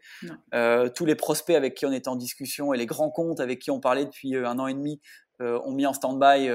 Euh, tous les prospects avec qui on était en discussion et les grands comptes avec qui on parlait depuis un an et demi ont mis en stand-by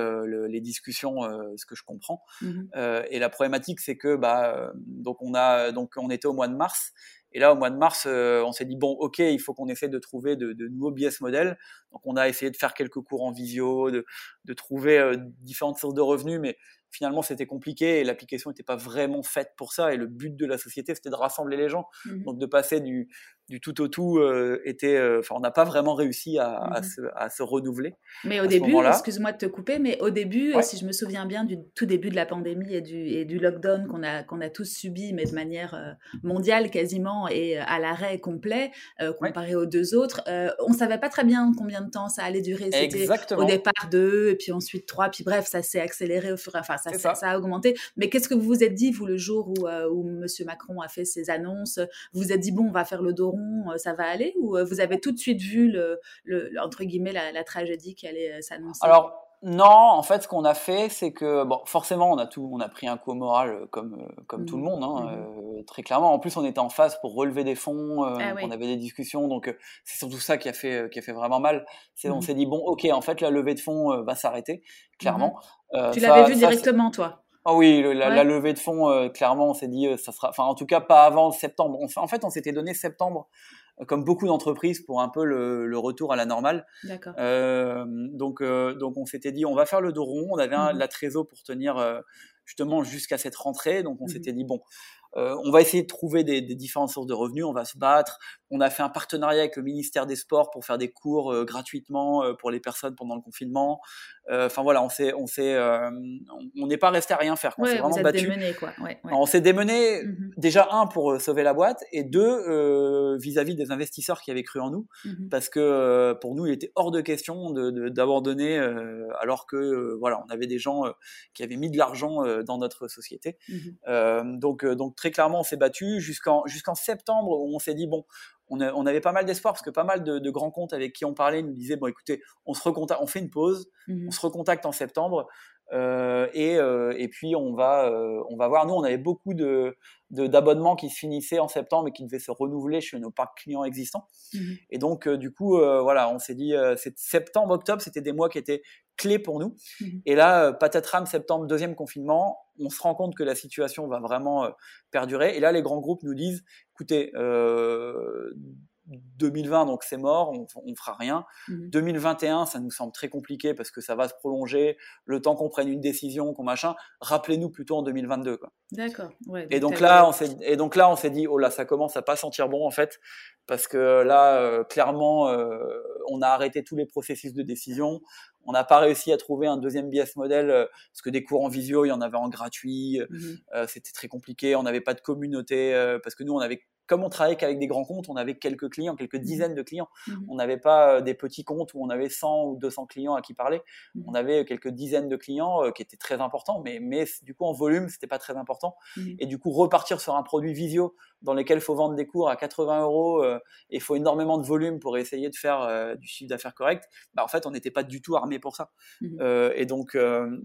les discussions, ce que je comprends. Mmh et la problématique, c'est que bah, donc on a donc on était au mois de mars et là, au mois de mars, on s'est dit bon, ok, il faut qu'on essaie de trouver de, de, nouveaux business models. Donc, on a essayé de faire quelques cours en visio, de, de trouver différentes sources de revenus, mais finalement c'était compliqué et l'application n'était pas vraiment faite pour ça. Et le but de la société c'était de rassembler les gens. Mmh donc de passer du, du tout au tout euh, était euh, on n'a pas vraiment réussi à, à, mmh se, à, se, renouveler mais au début excuse-moi de te couper mais au début si je me souviens bien du tout début de la pandémie et du, et du lockdown qu'on a qu'on a tous subi mais de manière euh, mondiale quasiment et à l'arrêt complet comparé aux deux autres on savait pas très bien combien de temps ça allait durer c'était au départ deux et puis ensuite trois puis bref ça s'est accéléré au fur et à ça, ça. a augmenté. Mais qu'est-ce que vous vous êtes dit, vous, le jour où, euh, où M. Macron a fait ses annonces Vous vous êtes dit, bon, on va faire le dos rond, euh, ça va aller Ou euh, vous avez tout de suite vu, le, le entre guillemets, la, tragédie qui allait s'annoncer? Alors, non, en fait, ce qu'on a fait, c'est que, bon, forcément, on a tout, on a pris un coup moral comme, comme tout le mmh. monde, hein, mmh. très clairement. En plus, on était en phase pour relever des fonds, ah on avait des discussions, donc c'est surtout ça qui a fait, qui a fait vraiment mal. C'est, on mmh. s'est dit, bon, ok, en fait, la levée de fonds va s'arrêter, clairement. Euh, tu l'avais vu directement, toi? Ah oui, la, levée de fonds, euh, clairement, on s'est dit, euh, ça sera, enfin, en tout cas, pas avant septembre. en fait, on s'était donné septembre, comme beaucoup d'entreprises, pour un peu le, retour à la normale. D'accord. donc, donc, on s'était dit, on va faire le dos rond. On avait un, mmh la trésor pour tenir justement jusqu'à cette rentrée. Donc, on mmh s'était dit, bon, euh, on va essayer de trouver des, différentes sources de revenus, on va se battre. On a fait un partenariat avec le ministère des Sports pour faire des cours euh, gratuitement euh, pour les personnes pendant le confinement. Enfin voilà, on s'est, on s'est, on n'est pas resté à rien faire. on s'est vraiment battu. On s'est démené déjà un pour sauver la boîte et deux vis-à-vis des investisseurs qui avaient cru en nous, mmh parce que pour nous il était hors de question d'abandonner alors que voilà, on avait des gens qui avaient mis de l'argent dans notre société. Mmh donc donc très clairement, on s'est battu jusqu'en jusqu'en septembre où on s'est dit bon, on, avait pas mal d'espoir parce que pas mal de, grands comptes avec qui on parlait nous disaient bon écoutez, on se recontacte, on fait une pause, mmh on se recontacte en septembre euh, et, euh, et, puis on va euh, on va voir. Nous, on avait beaucoup de d'abonnements qui se finissaient en septembre et qui devaient se renouveler chez nos parcs clients existants. Mmh et donc du coup, voilà, on s'est dit septembre, octobre, c'était des mois qui étaient clés pour nous. Mmh et là, patatram, septembre, deuxième confinement, on se rend compte que la situation va vraiment perdurer. Et là, les grands groupes nous disent, écoutez, 2020, donc c'est mort, on, on fera rien. 2021, mmh ça nous semble très compliqué parce que ça va se prolonger, le temps qu'on prenne une décision, qu'on machin. Rappelez-nous plutôt en 2022. D'accord. et, donc là, on s'est, et donc là, on s'est dit, oh là, ça commence à pas sentir bon en fait, parce que là, euh, clairement, euh, on a arrêté tous les processus de décision. On n'a pas réussi à trouver un deuxième BS modèle euh, parce que des cours en visio, il y en avait en gratuit. Mmh c'était très compliqué. On n'avait pas de communauté parce que nous, on avait comme on travaillait qu'avec des grands comptes, on avait quelques clients, quelques mmh dizaines de clients. Mmh on n'avait pas euh, des petits comptes où on avait 100 ou 200 clients à qui parler. Mmh on avait quelques dizaines de clients euh, qui étaient très importants, mais, mais du coup en volume, c'était pas très important. Et du coup, repartir sur un produit visio dans lequel il faut vendre des cours à 80 euros euh, et il faut énormément de volume pour essayer de faire du chiffre d'affaires correct, bah, en fait, on n'était pas du tout armé pour ça. et donc,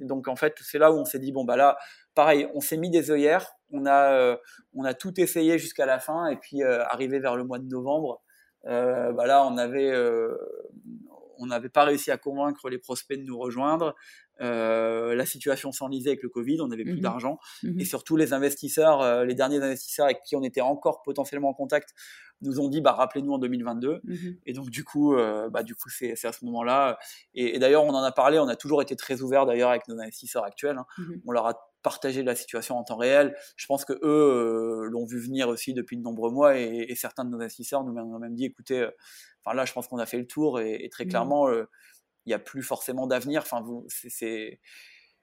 donc, en fait, c'est là où on s'est dit, bon, bah là, pareil, on s'est mis des œillères, on a, euh, on a tout essayé jusqu'à la fin, et puis euh, arrivé vers le mois de novembre, euh, bah là, on avait, on n'avait pas réussi à convaincre les prospects de nous rejoindre. la situation s'enlisait avec le Covid, on n'avait plus mmh d'argent, mmh et surtout les investisseurs, les derniers investisseurs avec qui on était encore potentiellement en contact, nous ont dit bah rappelez-nous en 2022 mmh et donc du coup bah du coup c'est à ce moment-là. Et, d'ailleurs on en a parlé on a toujours été très ouvert d'ailleurs avec nos investisseurs actuels hein. on leur a partager la situation en temps réel. Je pense que eux euh, l'ont vu venir aussi depuis de nombreux mois et, certains de nos investisseurs nous ont même dit écoutez, euh, enfin là je pense qu'on a fait le tour et, très mmh. clairement euh, il n'y a plus forcément d'avenir. Enfin c'est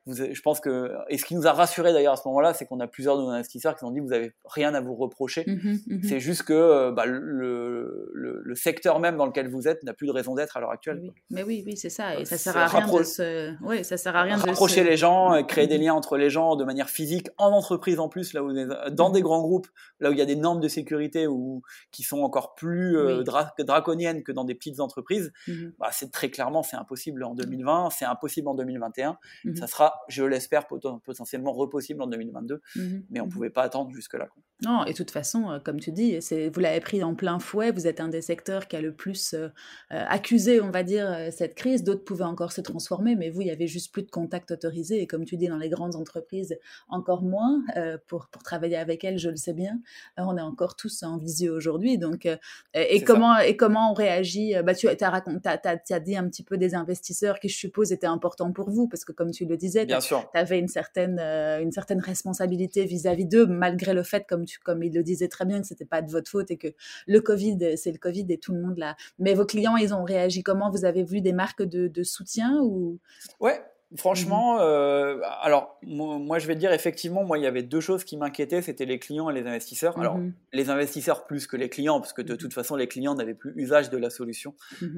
je pense que et ce qui nous a rassuré d'ailleurs à ce moment-là, c'est qu'on a plusieurs de nos investisseurs qui nous ont dit vous avez rien à vous reprocher. Mmh mmh c'est juste que euh, bah, le, le, secteur même dans lequel vous êtes n'a plus de raison d'être à l'heure actuelle. Mais oui, oui, c'est ça. Et ça sert à rien de se... oui, ça sert à rien rapprocher les gens, créer des mmh liens entre les gens de manière physique en entreprise en plus, là où dans des grands groupes, là où il y a des normes de sécurité ou qui sont encore plus euh, draconiennes que dans des petites entreprises. Bah, c'est très clairement c'est impossible en 2020, c'est impossible en 2021. Ça sera sera, je l'espère, potentiellement repossible en 2022, mmh mais on ne mmh pouvait pas attendre jusque-là. Non, et de toute façon, euh, comme tu dis, vous l'avez pris en plein fouet, vous êtes un des secteurs qui a le plus euh, euh, accusé, on va dire, cette crise. D'autres pouvaient encore se transformer, mais vous, il y avait juste plus de contacts autorisés, et comme tu dis, dans les grandes entreprises, encore moins. pour, pour travailler avec elles, je le sais bien, on est encore tous en visio aujourd'hui. Donc, et, comment, et comment on réagit bah, Tu as, as, as, dit un petit peu des investisseurs qui, je suppose, étaient importants pour vous, parce que comme tu le disais, tu avais une certaine, une certaine responsabilité vis-à-vis d'eux, malgré le fait, comme, tu, comme il le disait très bien, que c'était pas de votre faute et que le Covid, c'est le Covid et tout le monde là. Mais vos clients, ils ont réagi comment? Vous avez vu des marques de, de soutien ou? Ouais, Franchement, euh, alors moi, je vais dire effectivement, moi il y avait deux choses qui m'inquiétaient, c'était les clients et les investisseurs. Alors mmh les investisseurs plus que les clients, parce que de toute façon les clients n'avaient plus usage de la solution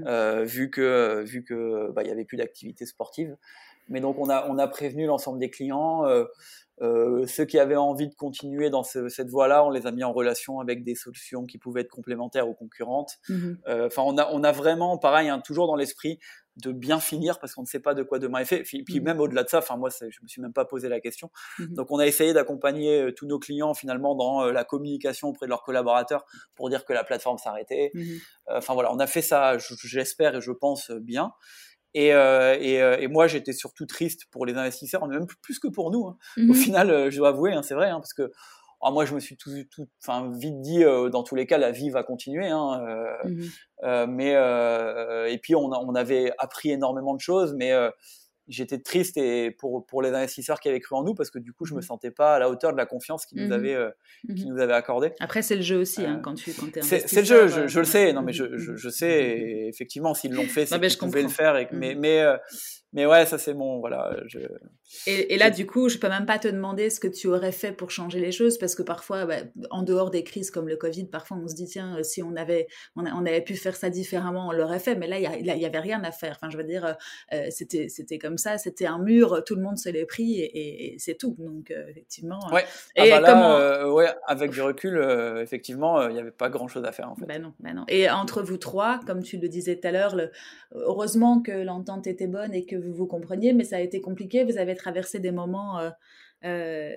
euh, vu que vu que bah, il y avait plus d'activité sportive. Mais donc on a on a prévenu l'ensemble des clients. Euh, euh, ceux qui avaient envie de continuer dans cette voie-là, on les a mis en relation avec des solutions qui pouvaient être complémentaires ou concurrentes. Euh, enfin, on a, on a vraiment, pareil, hein, toujours dans l'esprit de bien finir parce qu'on ne sait pas de quoi demain est fait. Puis, puis même au-delà de ça, enfin moi, je me suis même pas posé la question. Donc, on a essayé d'accompagner euh, tous nos clients finalement dans la communication auprès de leurs collaborateurs pour dire que la plateforme s'arrêtait. Enfin voilà, on a fait ça, j'espère et je pense bien. Et, euh, et, euh, et, moi, j'étais surtout triste pour les investisseurs, même plus que pour nous. Hein. Au mmh final, euh, je dois avouer, hein, c'est vrai, hein, parce que oh, moi, je me suis tout, tout, enfin, vite dit, dans tous les cas, la vie va continuer. Hein, mmh mais et puis, on, a, on avait appris énormément de choses, mais j'étais triste et pour, pour les investisseurs qui avaient cru en nous parce que du coup je me mmh. sentais pas à la hauteur de la confiance qu'ils nous mmh. avaient euh, mmh. nous avaient accordé après c'est le jeu aussi hein, euh, quand tu quand es c'est le jeu je, je, le sais. Non mais je, je, je sais effectivement s'ils l'ont fait c'est qu'ils pouvaient le faire et, mais mais euh, mais ouais, ça c'est bon, voilà. Et, et, là, du coup, je peux même pas te demander ce que tu aurais fait pour changer les choses, parce que parfois, bah, en dehors des crises comme le Covid, parfois on se dit tiens, si on avait, on, on avait pu faire ça différemment, on l'aurait fait. Mais là, il y, avait rien à faire. Enfin, je veux dire, euh, c'était, c'était comme ça, c'était un mur, tout le monde se l'est pris et, c'est tout. Donc euh, effectivement. Ouais. Ah et bah là, euh, ouais, avec du recul, effectivement, il n'y avait pas grand chose à faire en fait. Non, ben non. Et entre vous trois, comme tu le disais tout à l'heure, heureusement que l'entente était bonne et que vous vous compreniez, mais ça a été compliqué. Vous avez traversé des moments euh, euh,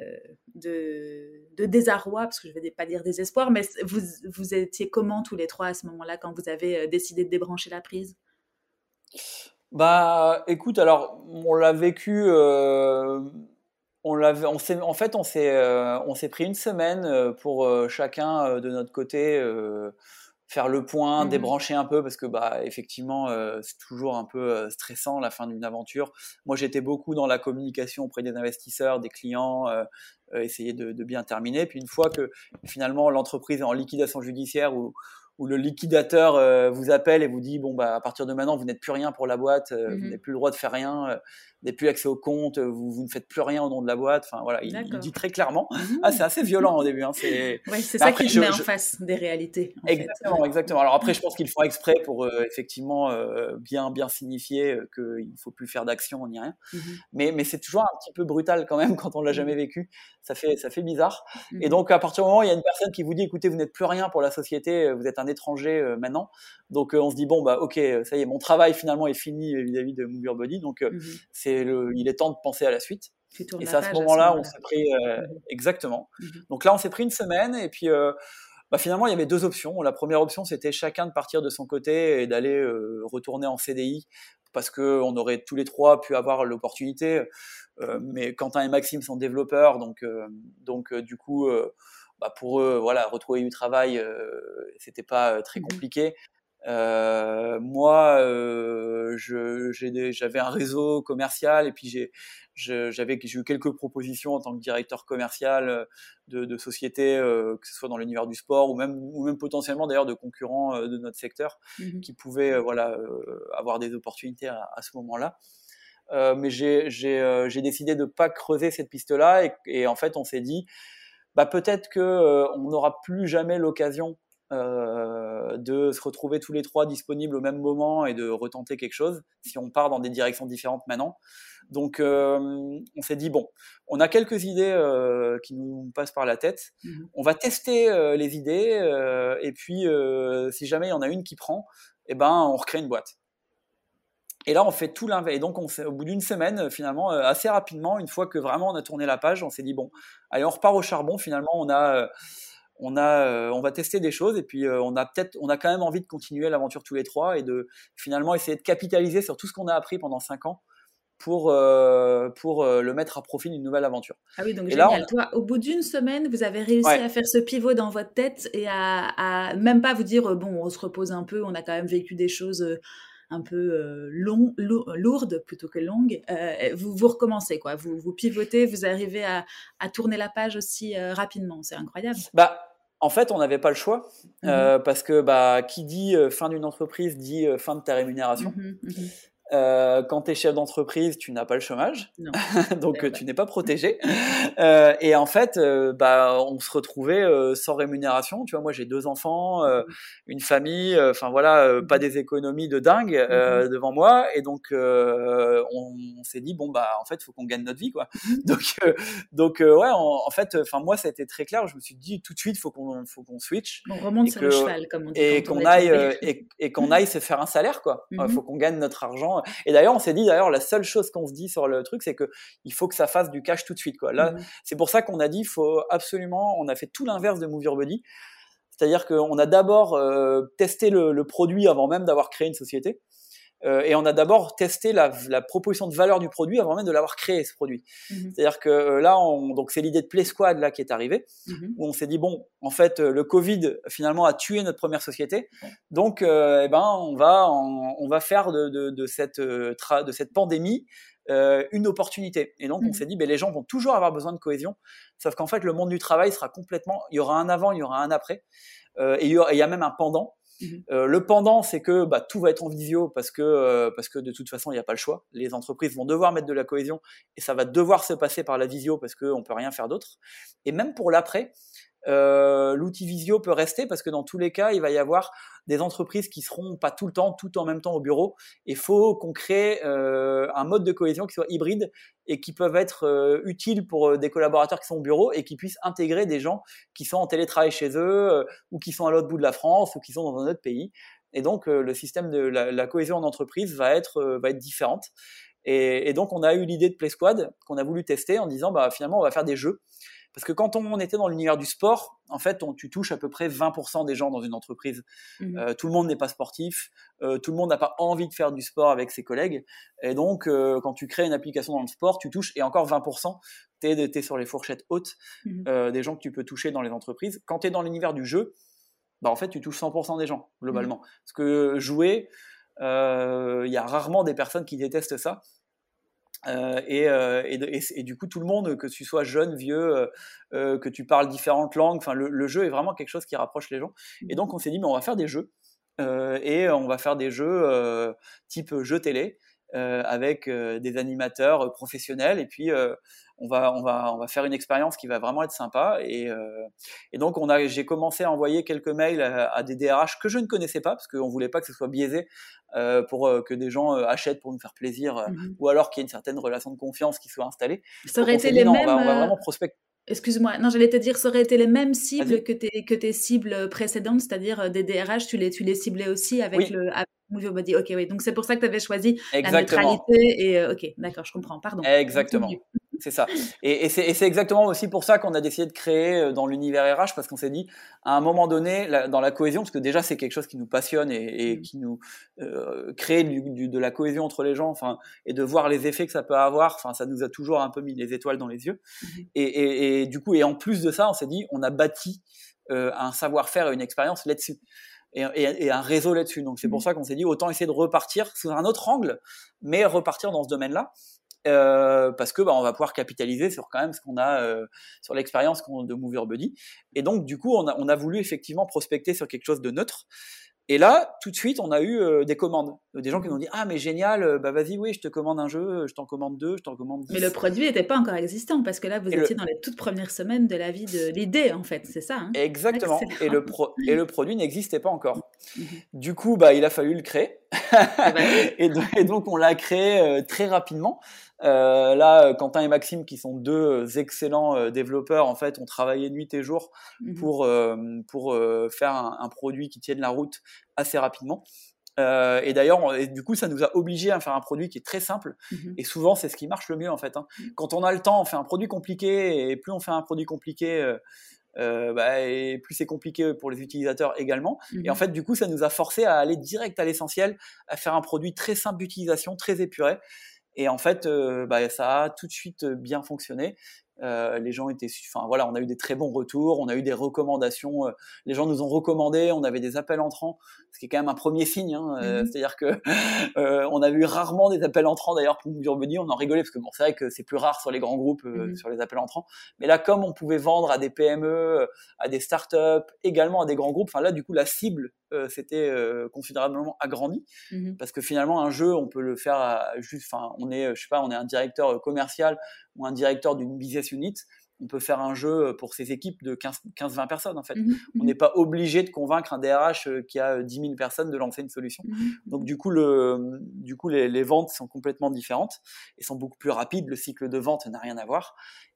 de, désarroi, parce que je ne vais pas dire désespoir, mais vous, vous étiez comment tous les trois à ce moment-là quand vous avez euh, décidé de débrancher la prise? Bah, écoute, alors on l'a vécu. on en fait, on s'est, on s'est pris une semaine pour chacun de notre côté faire le point, mmh débrancher un peu parce que bah effectivement euh, c'est toujours un peu euh, stressant la fin d'une aventure. Moi j'étais beaucoup dans la communication auprès des investisseurs, des clients, euh, essayer de, de, bien terminer. Puis une fois que finalement l'entreprise est en liquidation judiciaire ou où le liquidateur euh, vous appelle et vous dit bon bah à partir de maintenant vous n'êtes plus rien pour la boîte, euh, vous mmh n'avez plus le droit de faire rien, euh, vous n'avez plus accès au compte, vous, vous, ne faites plus rien au nom de la boîte. Enfin voilà, il, dit très clairement. Mmh ah c'est assez violent au début. Hein, c'est c'est ça qui je, met en face des réalités. exactement, exactement. Alors après je pense qu'ils font exprès pour effectivement bien bien signifier qu'il ne faut plus faire d'action ni rien. Mmh mais mais c'est toujours un petit peu brutal quand même quand on l'a jamais vécu. Ça fait ça fait bizarre. Et donc à partir du moment où il y a une personne qui vous dit écoutez vous n'êtes plus rien pour la société, vous êtes un étranger euh, maintenant. Donc euh, on se dit bon bah ok ça y est mon travail finalement est fini vis-à-vis de Move Body donc c'est le il est temps de penser à la suite. Et c'est à ce moment-là on s'est pris mhm. exactement. Mhm. Donc là on s'est pris une semaine et puis bah, finalement, il y avait deux options. La première option, c'était chacun de partir de son côté et d'aller retourner en CDI parce qu'on aurait tous les trois pu avoir l'opportunité. mais Quentin et Maxime sont développeurs, donc, donc du coup, bah pour eux, voilà, retrouver du travail, euh, c'était pas euh, très mmh compliqué. Euh, moi, euh, j'avais un réseau commercial et puis j'ai j'avais eu quelques propositions en tant que directeur commercial de, de sociétés, euh, que ce soit dans l'univers du sport ou même, ou même potentiellement d'ailleurs de concurrents de notre secteur mmh qui pouvaient voilà avoir des opportunités à, à ce moment-là. mais j'ai décidé de pas creuser cette piste-là et, et, en fait on s'est dit bah, peut-être que euh, on n'aura plus jamais l'occasion euh, de se retrouver tous les trois disponibles au même moment et de retenter quelque chose si on part dans des directions différentes maintenant. Donc euh, on s'est dit bon, on a quelques idées qui nous passent par la tête. Mmh on va tester les idées et puis si jamais il y en a une qui prend, eh ben on recrée une boîte. Et là, on fait tout l'inverse. Et donc, on au bout d'une semaine, finalement, assez rapidement, une fois que vraiment on a tourné la page, on s'est dit bon, allez, on repart au charbon. Finalement, on a on a, on va tester des choses et puis on a peut-être, on a quand même envie de continuer l'aventure tous les trois et de finalement essayer de capitaliser sur tout ce qu'on a appris pendant cinq ans pour, euh, pour euh, le mettre à profit d'une nouvelle aventure. Ah oui, donc génial. Toi, au bout d'une semaine, vous avez réussi à faire ce pivot dans votre tête et à, à, même pas vous dire, euh, bon, on se repose un peu, on a quand même vécu des choses un peu long, lourdes plutôt que longues. vous, vous recommencez, quoi. Vous, vous pivotez, vous arrivez à, à tourner la page aussi rapidement. C'est incroyable. Bah, en fait, on n'avait pas le choix mmh parce que bah, qui dit fin d'une entreprise dit fin de ta rémunération. Mmh mmh euh, quand tu es chef d'entreprise, tu n'as pas le chômage, donc tu n'es pas protégé. Euh, et en fait, euh, bah, on se retrouvait sans rémunération. Tu vois, moi j'ai deux enfants, mmh. une famille, enfin voilà, pas mmh. des économies de dingue mmh devant moi. Et donc on, on s'est dit bon bah en fait, faut qu'on gagne notre vie quoi. donc donc ouais, en, fait, enfin moi ça a été très clair. Je me suis dit tout de suite, faut qu'on faut qu'on switch. On remonte sur le cheval comme on dit. Et qu'on aille et, et qu'on aille se faire un salaire quoi. Il faut qu'on gagne notre argent et d'ailleurs, on s'est dit, d'ailleurs, la seule chose qu'on se dit sur le truc, c'est que il faut que ça fasse du cash tout de suite. Quoi. Là, mmh. c'est pour ça qu'on a dit, il faut absolument, on a fait tout l'inverse de Move Your Body. C'est-à-dire qu'on a d'abord euh, testé le, produit avant même d'avoir créé une société. Euh, et on a d'abord testé la, la, proposition de valeur du produit avant même de l'avoir créé ce produit. Mmh C'est-à-dire que euh, là, on, donc c'est l'idée de Play Squad là qui est arrivée, mmh où on s'est dit bon, en fait, euh, le Covid finalement a tué notre première société, donc eh ben on va on, va faire de, de, de cette tra de cette pandémie une opportunité. Et donc on mmh s'est dit ben les gens vont toujours avoir besoin de cohésion, sauf qu'en fait le monde du travail sera complètement, il y aura un avant, il y aura un après, et il y, il y a même un pendant. Mmh euh, le pendant, c'est que bah, tout va être en visio parce que euh, parce que de toute façon, il n'y a pas le choix. Les entreprises vont devoir mettre de la cohésion et ça va devoir se passer par la visio parce qu'on peut rien faire d'autre. Et même pour l'après, euh, l'outil visio peut rester parce que dans tous les cas, il va y avoir des entreprises qui seront pas tout le temps, tout en même temps au bureau. Il faut qu'on crée euh, un mode de cohésion qui soit hybride et qui peuvent être euh, utiles pour des collaborateurs qui sont au bureau et qui puissent intégrer des gens qui sont en télétravail chez eux ou qui sont à l'autre bout de la France ou qui sont dans un autre pays. Et donc le système de la, cohésion en entreprise va être va être différente. Et, et donc on a eu l'idée de Play Squad qu'on a voulu tester en disant bah finalement on va faire des jeux. Parce que quand on était dans l'univers du sport, en fait, on, tu touches à peu près 20% des gens dans une entreprise. Mmh euh, tout le monde n'est pas sportif, euh, tout le monde n'a pas envie de faire du sport avec ses collègues. Et donc, euh, quand tu crées une application dans le sport, tu touches, et encore 20%, tu es, sur les fourchettes hautes mmh des gens que tu peux toucher dans les entreprises. Quand tu es dans l'univers du jeu, bah, en fait, tu touches 100% des gens, globalement. Mmh Parce que jouer, il y a rarement des personnes qui détestent ça. Euh, euh, et, et, et, du coup, tout le monde, que tu sois jeune, vieux, euh, que tu parles différentes langues, enfin, le, le, jeu est vraiment quelque chose qui rapproche les gens. Et donc, on s'est dit, mais on va faire des jeux. et on va faire des jeux type jeu télé, avec des animateurs professionnels. Et puis, on va, on va, on va faire une expérience qui va vraiment être sympa. Et, euh, et donc, on a, j'ai commencé à envoyer quelques mails à, des DRH que je ne connaissais pas parce qu'on voulait pas que ce soit biaisé euh, pour euh, que des gens euh, achètent pour nous faire plaisir, mmh ou alors qu'il y ait une certaine relation de confiance qui soit installée. Ça aurait été les mêmes. On va, vraiment prospecter. Excuse-moi, non, j'allais te dire, ça aurait été les mêmes cibles que tes, que tes cibles précédentes, c'est-à-dire des DRH, tu les, tu les ciblais aussi avec le avec Movie Body. Ok, oui, donc c'est pour ça que tu avais choisi Exactement. la neutralité. Et, ok, d'accord, je comprends, pardon. Exactement. C'est ça. Et, et c'est exactement aussi pour ça qu'on a décidé de créer euh, dans l'univers RH, parce qu'on s'est dit, à un moment donné, dans la cohésion, parce que déjà c'est quelque chose qui nous passionne et, et mmh. qui nous euh, crée du, de la cohésion entre les gens, enfin, et de voir les effets que ça peut avoir, enfin, ça nous a toujours un peu mis les étoiles dans les yeux. Mmh. Et, et, du coup, et en plus de ça, on s'est dit, on a bâti euh, un savoir-faire et une expérience là-dessus. Et, et, un réseau là-dessus. Donc c'est pour mmh. ça qu'on s'est dit autant essayer de repartir sous un autre angle, mais repartir dans ce domaine-là. Euh, parce que bah, on va pouvoir capitaliser sur quand même ce qu'on a euh, sur l'expérience de Mover Buddy. Et donc du coup, on a, on a voulu effectivement prospecter sur quelque chose de neutre. Et là, tout de suite, on a eu euh, des commandes, des gens qui nous ont dit ah mais génial, bah vas-y oui, je te commande un jeu, je t'en commande deux, je t'en commande dix. Mais le produit n'était pas encore existant parce que là, vous étiez dans les toutes premières semaines de la vie de l'idée en fait, c'est ça. Hein? Exactement. et le pro et le produit n'existait pas encore. Mhm. Du coup, bah il a fallu le créer. Et, donc on l'a créé très rapidement. Euh, là, euh, Quentin et Maxime, qui sont deux euh, excellents développeurs, en fait, ont travaillé nuit et jour mmh pour, pour faire un, produit qui tienne la route assez rapidement. Euh, et d'ailleurs, du coup, ça nous a obligés à faire un produit qui est très simple. Mhm. Et souvent, c'est ce qui marche le mieux en fait. Hein. Mhm. Quand on a le temps, on fait un produit compliqué, et plus on fait un produit compliqué, euh, euh, bah, et plus c'est compliqué pour les utilisateurs également. Et en mhm. fait, du coup, ça nous a forcé à aller direct à l'essentiel, à faire un produit très simple d'utilisation, très épuré. Et en fait, bah, ça a tout de suite bien fonctionné. Euh, les gens étaient, enfin voilà, on a eu des très bons retours, on a eu des recommandations. Euh, les gens nous ont recommandé, on avait des appels entrants, ce qui est quand même un premier signe. Hein, euh, mmh c'est-à-dire que on a eu rarement des appels entrants d'ailleurs pour Urbani, on en rigolait parce que bon, c'est vrai que c'est plus rare sur les grands groupes, mmh sur les appels entrants. Mais là, comme on pouvait vendre à des PME, à des startups, également à des grands groupes, enfin là, du coup, la cible c'était considérablement agrandi mmh parce que finalement, un jeu, on peut le faire juste, enfin, on est, je sais pas, on est un directeur commercial ou un directeur d'une business unit, on peut faire un jeu pour ses équipes de 15-20 personnes en fait. Mmh on mmh n'est pas obligé de convaincre un DRH euh, qui a 10 000 personnes de lancer une solution. Mmh Donc du coup, le, du coup les, ventes sont complètement différentes et sont beaucoup plus rapides. Le cycle de vente n'a rien à voir.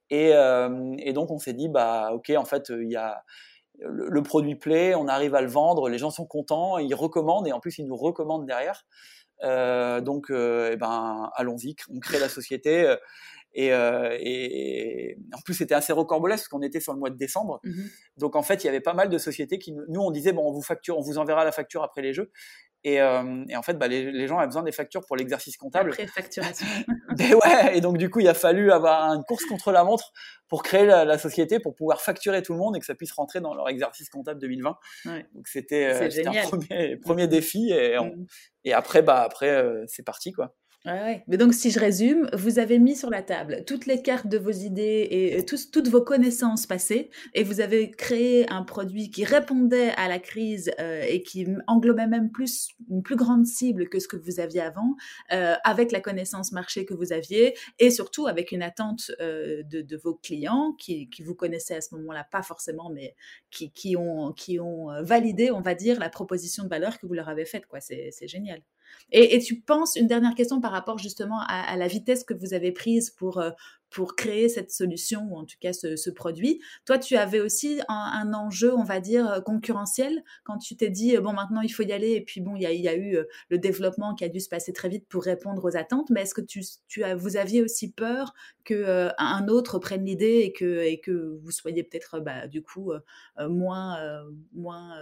Et, euh, et donc on s'est dit, bah ok, en fait, il y a le, produit plaît, on arrive à le vendre, les gens sont contents, ils recommandent et en plus ils nous recommandent derrière. Euh, donc, eh ben, allons-y, on crée la société. Euh, et, en plus, c'était assez recordolesque parce qu'on était sur le mois de décembre. Mhm. Donc, en fait, il y avait pas mal de sociétés qui nous, on disait, bon, on vous facture, on vous enverra la facture après les jeux. Et, euh, en fait, bah, les, gens avaient besoin des factures pour l'exercice comptable. Après facturation. et ouais, et donc du coup, il a fallu avoir une course contre la montre pour créer la, société, pour pouvoir facturer tout le monde et que ça puisse rentrer dans leur exercice comptable 2020. Donc c'était euh, un premier, premier, défi et, mm. et après, bah après, c'est parti quoi. Ouais, Mais donc, si je résume, vous avez mis sur la table toutes les cartes de vos idées et toutes vos connaissances passées, et vous avez créé un produit qui répondait à la crise euh, et qui englobait même plus une plus grande cible que ce que vous aviez avant, euh, avec la connaissance marché que vous aviez, et surtout avec une attente euh, de, vos clients qui, vous connaissaient à ce moment-là, pas forcément, mais qui, ont, validé, on va dire, la proposition de valeur que vous leur avez faite. C'est génial. Et, tu penses, une dernière question par rapport justement à, la vitesse que vous avez prise pour, euh, pour créer cette solution, ou en tout cas ce, produit. Toi, tu avais aussi un, enjeu, on va dire, euh, concurrentiel, quand tu t'es dit, euh, bon, maintenant, il faut y aller, et puis bon, il y a, eu le développement qui a dû se passer très vite pour répondre aux attentes, mais est-ce que tu, tu as, vous aviez aussi peur qu'un un autre prenne l'idée et que, et que vous soyez peut-être, bah, du coup, moins... moins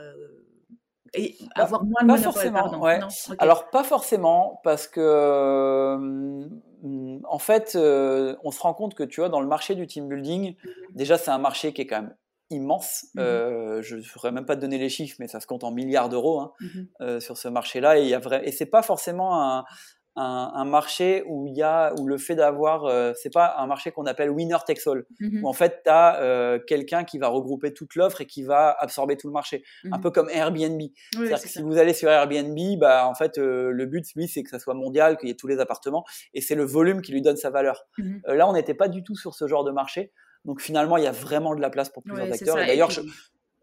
et bah, avoir moins de pas forcément, Alors pas forcément parce que en fait on se rend compte que tu vois dans le marché du team building mmh déjà c'est un marché qui est quand même immense. Mmh euh, je ne pourrais même pas te donner les chiffres, mais ça se compte en milliards d'euros hein, euh, sur ce marché-là. Et il y a vrai, et c'est pas forcément un, un, marché où il y a où le fait d'avoir euh, c'est pas un marché qu'on appelle winner takes all. Mmh où en fait tu as euh, quelqu'un qui va regrouper toute l'offre et qui va absorber tout le marché. Un mmh peu comme Airbnb. C'est-à-dire que si vous allez sur Airbnb bah en fait euh, le but lui c'est que ça soit mondial qu'il y ait tous les appartements et c'est le volume qui lui donne sa valeur. Mmh là on n'était pas du tout sur ce genre de marché. Donc finalement il y a vraiment de la place pour plusieurs acteurs. Et d'ailleurs je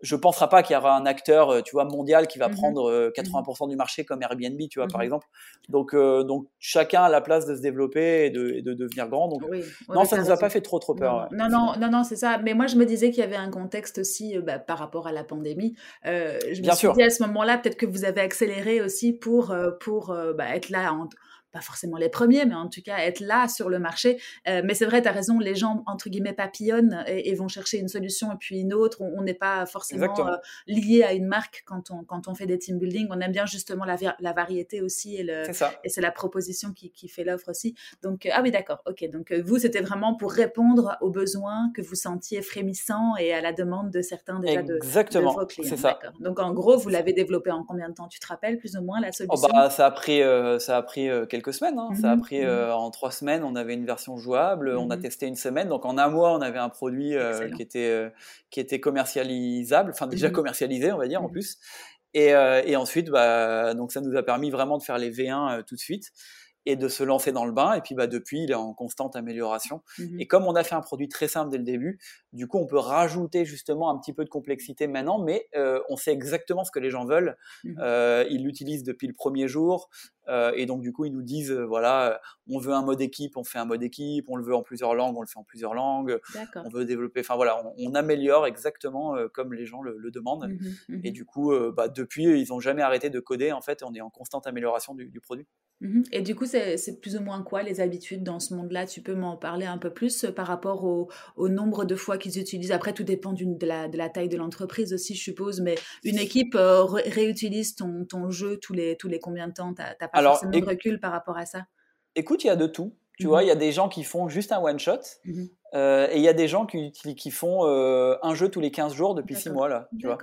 ne penserai pas qu'il y aura un acteur, euh, tu vois, mondial qui va mmh prendre 80% euh, mmh du marché comme Airbnb, tu vois, par mmh exemple. Donc, euh, donc chacun a la place de se développer et de, de devenir grand. Donc, non, ça ne nous a pas fait trop trop peur. Non, non, non, non, c'est ça. Mais moi, je me disais qu'il y avait un contexte aussi bah, par rapport à la pandémie. je me Bien suis sûr. dit à ce moment-là, peut-être que vous avez accéléré aussi pour, pour bah, être là en pas forcément les premiers, mais en tout cas être là sur le marché. Euh, mais c'est vrai, tu as raison, les gens, entre guillemets, papillonnent et, vont chercher une solution et puis une autre. On n'est pas forcément euh, lié à une marque quand on, quand on fait des team building. On aime bien justement la, la variété aussi et, le, et c'est la proposition qui, qui fait l'offre aussi. Donc, euh, ah oui, d'accord, ok. Donc, vous, c'était vraiment pour répondre aux besoins que vous sentiez frémissants et à la demande de certains déjà de, de, vos clients. C'est ça. Donc, en gros, vous l'avez développé en combien de temps? Tu te rappelles plus ou moins la oh, solution? bah, Ça a pris, ça a pris quelques semaines. Hein. Ça a mmh pris euh, en trois semaines, on avait une version jouable. On a mmh testé une semaine, donc en un mois, on avait un produit euh, qui était euh, qui était commercialisable, enfin déjà commercialisé, on va dire en plus. Et, et ensuite, bah, donc ça nous a permis vraiment de faire les V1 tout de suite et de se lancer dans le bain. Et puis bah, depuis, il est en constante amélioration. Mmh et comme on a fait un produit très simple dès le début, du coup, on peut rajouter justement un petit peu de complexité maintenant, mais euh, on sait exactement ce que les gens veulent. Mmh euh, ils l'utilisent depuis le premier jour. Et donc du coup ils nous disent voilà, on veut un mode équipe, on fait un mode équipe, on le veut en plusieurs langues, on le fait en plusieurs langues, on veut développer, enfin voilà, on, améliore exactement comme les gens le, demandent. Mmh mmh et du coup, bah, depuis ils n'ont jamais arrêté de coder. En fait, on est en constante amélioration du, produit. Mmh et du coup, c'est plus ou moins quoi les habitudes dans ce monde-là? Tu peux m'en parler un peu plus par rapport au, nombre de fois qu'ils utilisent? Après, tout dépend de la, de la taille de l'entreprise aussi, je suppose, mais une équipe réutilise ton, ton, jeu tous les, tous les combien de temps? Tu n'as pas forcément de recul par rapport à ça Écoute, il y a de tout. Tu vois, il y a des gens qui font juste un one-shot. Euh, et il y a des gens qui, qui font euh, un jeu tous les 15 jours depuis 6 mois là, tu vois.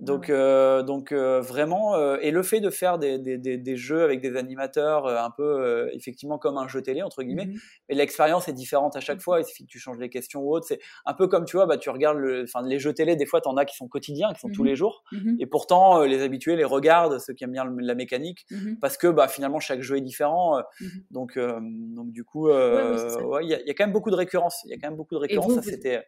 Donc, euh, donc vraiment, et le fait de faire des, des, des, jeux avec des animateurs un peu effectivement comme un jeu télé entre guillemets, mais l'expérience est différente à chaque fois. Il suffit que tu changes les questions ou autre. C'est un peu comme tu vois, bah tu regardes le, enfin les jeux télé, des fois tu en as qui sont quotidiens, qui sont tous mmh les jours, et pourtant les habitués les regardent, ceux qui aiment bien la mécanique, parce que bah finalement chaque jeu est différent. Donc donc du coup, il y, a, y a quand même beaucoup de récurrence il y a quand même beaucoup de récurrence. Vous, c'était.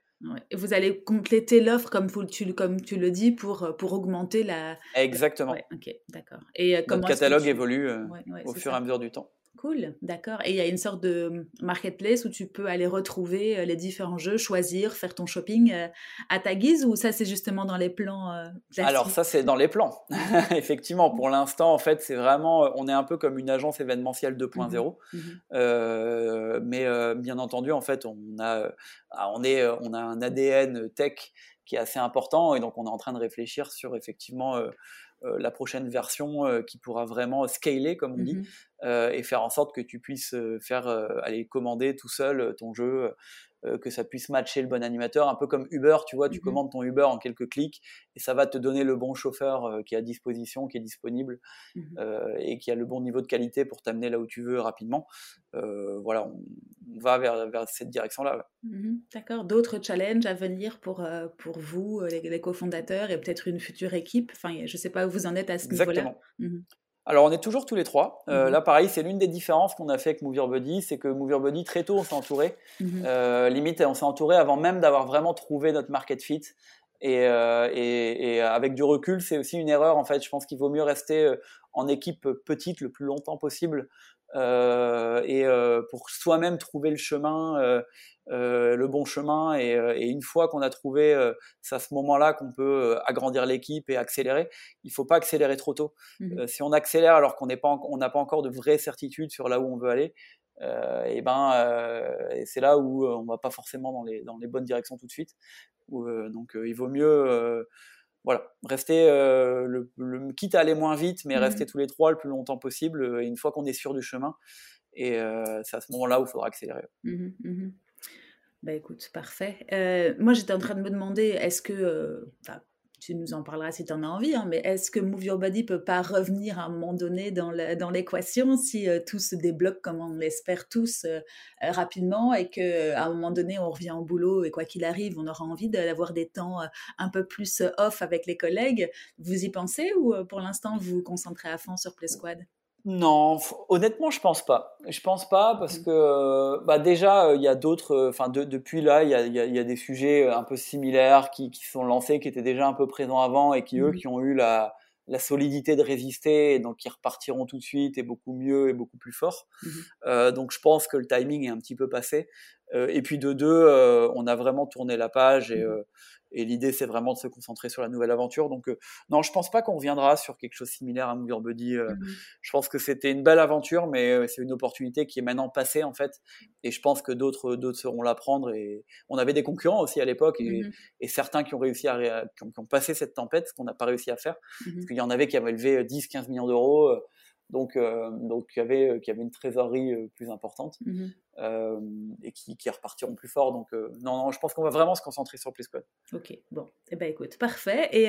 Et vous allez compléter l'offre comme, tu, comme tu le dis pour, euh, pour augmenter la. Exactement. ok, d'accord. Et euh, Notre catalogue évolue euh, au fur et à mesure du temps. Cool, d'accord. Et il y a une sorte de marketplace où tu peux aller retrouver euh, les différents jeux, choisir, faire ton shopping euh, à ta guise ou ça c'est justement dans les plans euh, Alors ça c'est dans les plans. Effectivement, pour l'instant en fait c'est vraiment, on est un peu comme une agence événementielle 2.0, mmh mmh mais bien entendu en fait on a, ah, on est, on a un ADN tech qui est assez important et donc on est en train de réfléchir sur effectivement euh, la prochaine version euh, qui pourra vraiment scaler, comme on dit, mmh euh, et faire en sorte que tu puisses faire aller commander tout seul ton jeu euh, que ça puisse matcher le bon animateur, un peu comme Uber, tu vois, tu mmh commandes ton Uber en quelques clics et ça va te donner le bon chauffeur euh, qui est à disposition, qui est disponible mmh euh, et qui a le bon niveau de qualité pour t'amener là où tu veux rapidement. voilà, on, va vers, vers cette direction-là. Mmh D'accord. D'autres challenges à venir pour, pour vous, les, cofondateurs et peut-être une future équipe? Enfin, je ne sais pas où vous en êtes à ce niveau-là. Exactement. Alors, on est toujours tous les trois. Euh, mhm. Là, pareil, c'est l'une des différences qu'on a fait avec Move Body, c'est que Move Body, très tôt, on s'est entouré. Mhm. Euh, limite, on s'est entouré avant même d'avoir vraiment trouvé notre market fit. Euh, et, avec du recul, c'est aussi une erreur. En fait, je pense qu'il vaut mieux rester en équipe petite le plus longtemps possible et pour soi-même trouver le chemin euh, le bon chemin et, euh, et une fois qu'on a trouvé, euh, c'est à ce moment-là qu'on peut agrandir l'équipe et accélérer. Il faut pas accélérer trop tôt. Mmh si on accélère alors qu'on n'a pas encore de vraies certitudes sur là où on veut aller, et ben c'est là où on va pas forcément dans les, dans les bonnes directions tout de suite. donc il vaut mieux voilà, rester le, quitte à aller moins vite, mais mmh rester tous les trois le plus longtemps possible. Et une fois qu'on est sûr du chemin, et c'est à ce moment-là où il faudra accélérer. Mmh bah écoute, parfait. Euh, moi, j'étais en train de me demander, est-ce que, euh, tu nous en parleras si tu en as envie, hein, mais est-ce que Move Your Body peut pas revenir à un moment donné dans l'équation si euh, tout se débloque comme on l'espère tous rapidement et qu'à un moment donné on revient au boulot et quoi qu'il arrive, on aura envie d'avoir des temps un peu plus off avec les collègues? Vous y pensez ou pour l'instant vous vous concentrez à fond sur Play Squad? Non, honnêtement, je pense pas. Je pense pas parce mmh. que bah déjà euh, il y a d'autres. Euh, enfin, depuis là, il y a, y a, des sujets euh, un peu similaires qui, qui sont lancés, qui étaient déjà un peu présents avant et qui eux, mmh. qui ont eu la, la solidité de résister, et donc qui repartiront tout de suite et beaucoup mieux et beaucoup plus fort. Mmh euh, donc je pense que le timing est un petit peu passé. Euh, et puis de deux, euh, on a vraiment tourné la page et, et l'idée, c'est vraiment de se concentrer sur la nouvelle aventure. Donc, euh, non, je pense pas qu'on reviendra sur quelque chose de similaire à Movie Buddy. Euh, mmh je pense que c'était une belle aventure, mais euh, c'est une opportunité qui est maintenant passée, en fait. Et je pense que d'autres, d'autres seront la prendre. Et on avait des concurrents aussi à l'époque et, et certains qui ont réussi à, qui ont, passé cette tempête, ce qu'on n'a pas réussi à faire. Mmh Parce qu'il y en avait qui avaient levé 10, 15 millions d'euros donc donc qui avait qui avait une trésorerie plus importante mmh et qui, qui repartiront plus fort. Donc non, non, je pense qu'on va vraiment se concentrer sur PlaySquad. Ok, bon, eh ben écoute, parfait. Et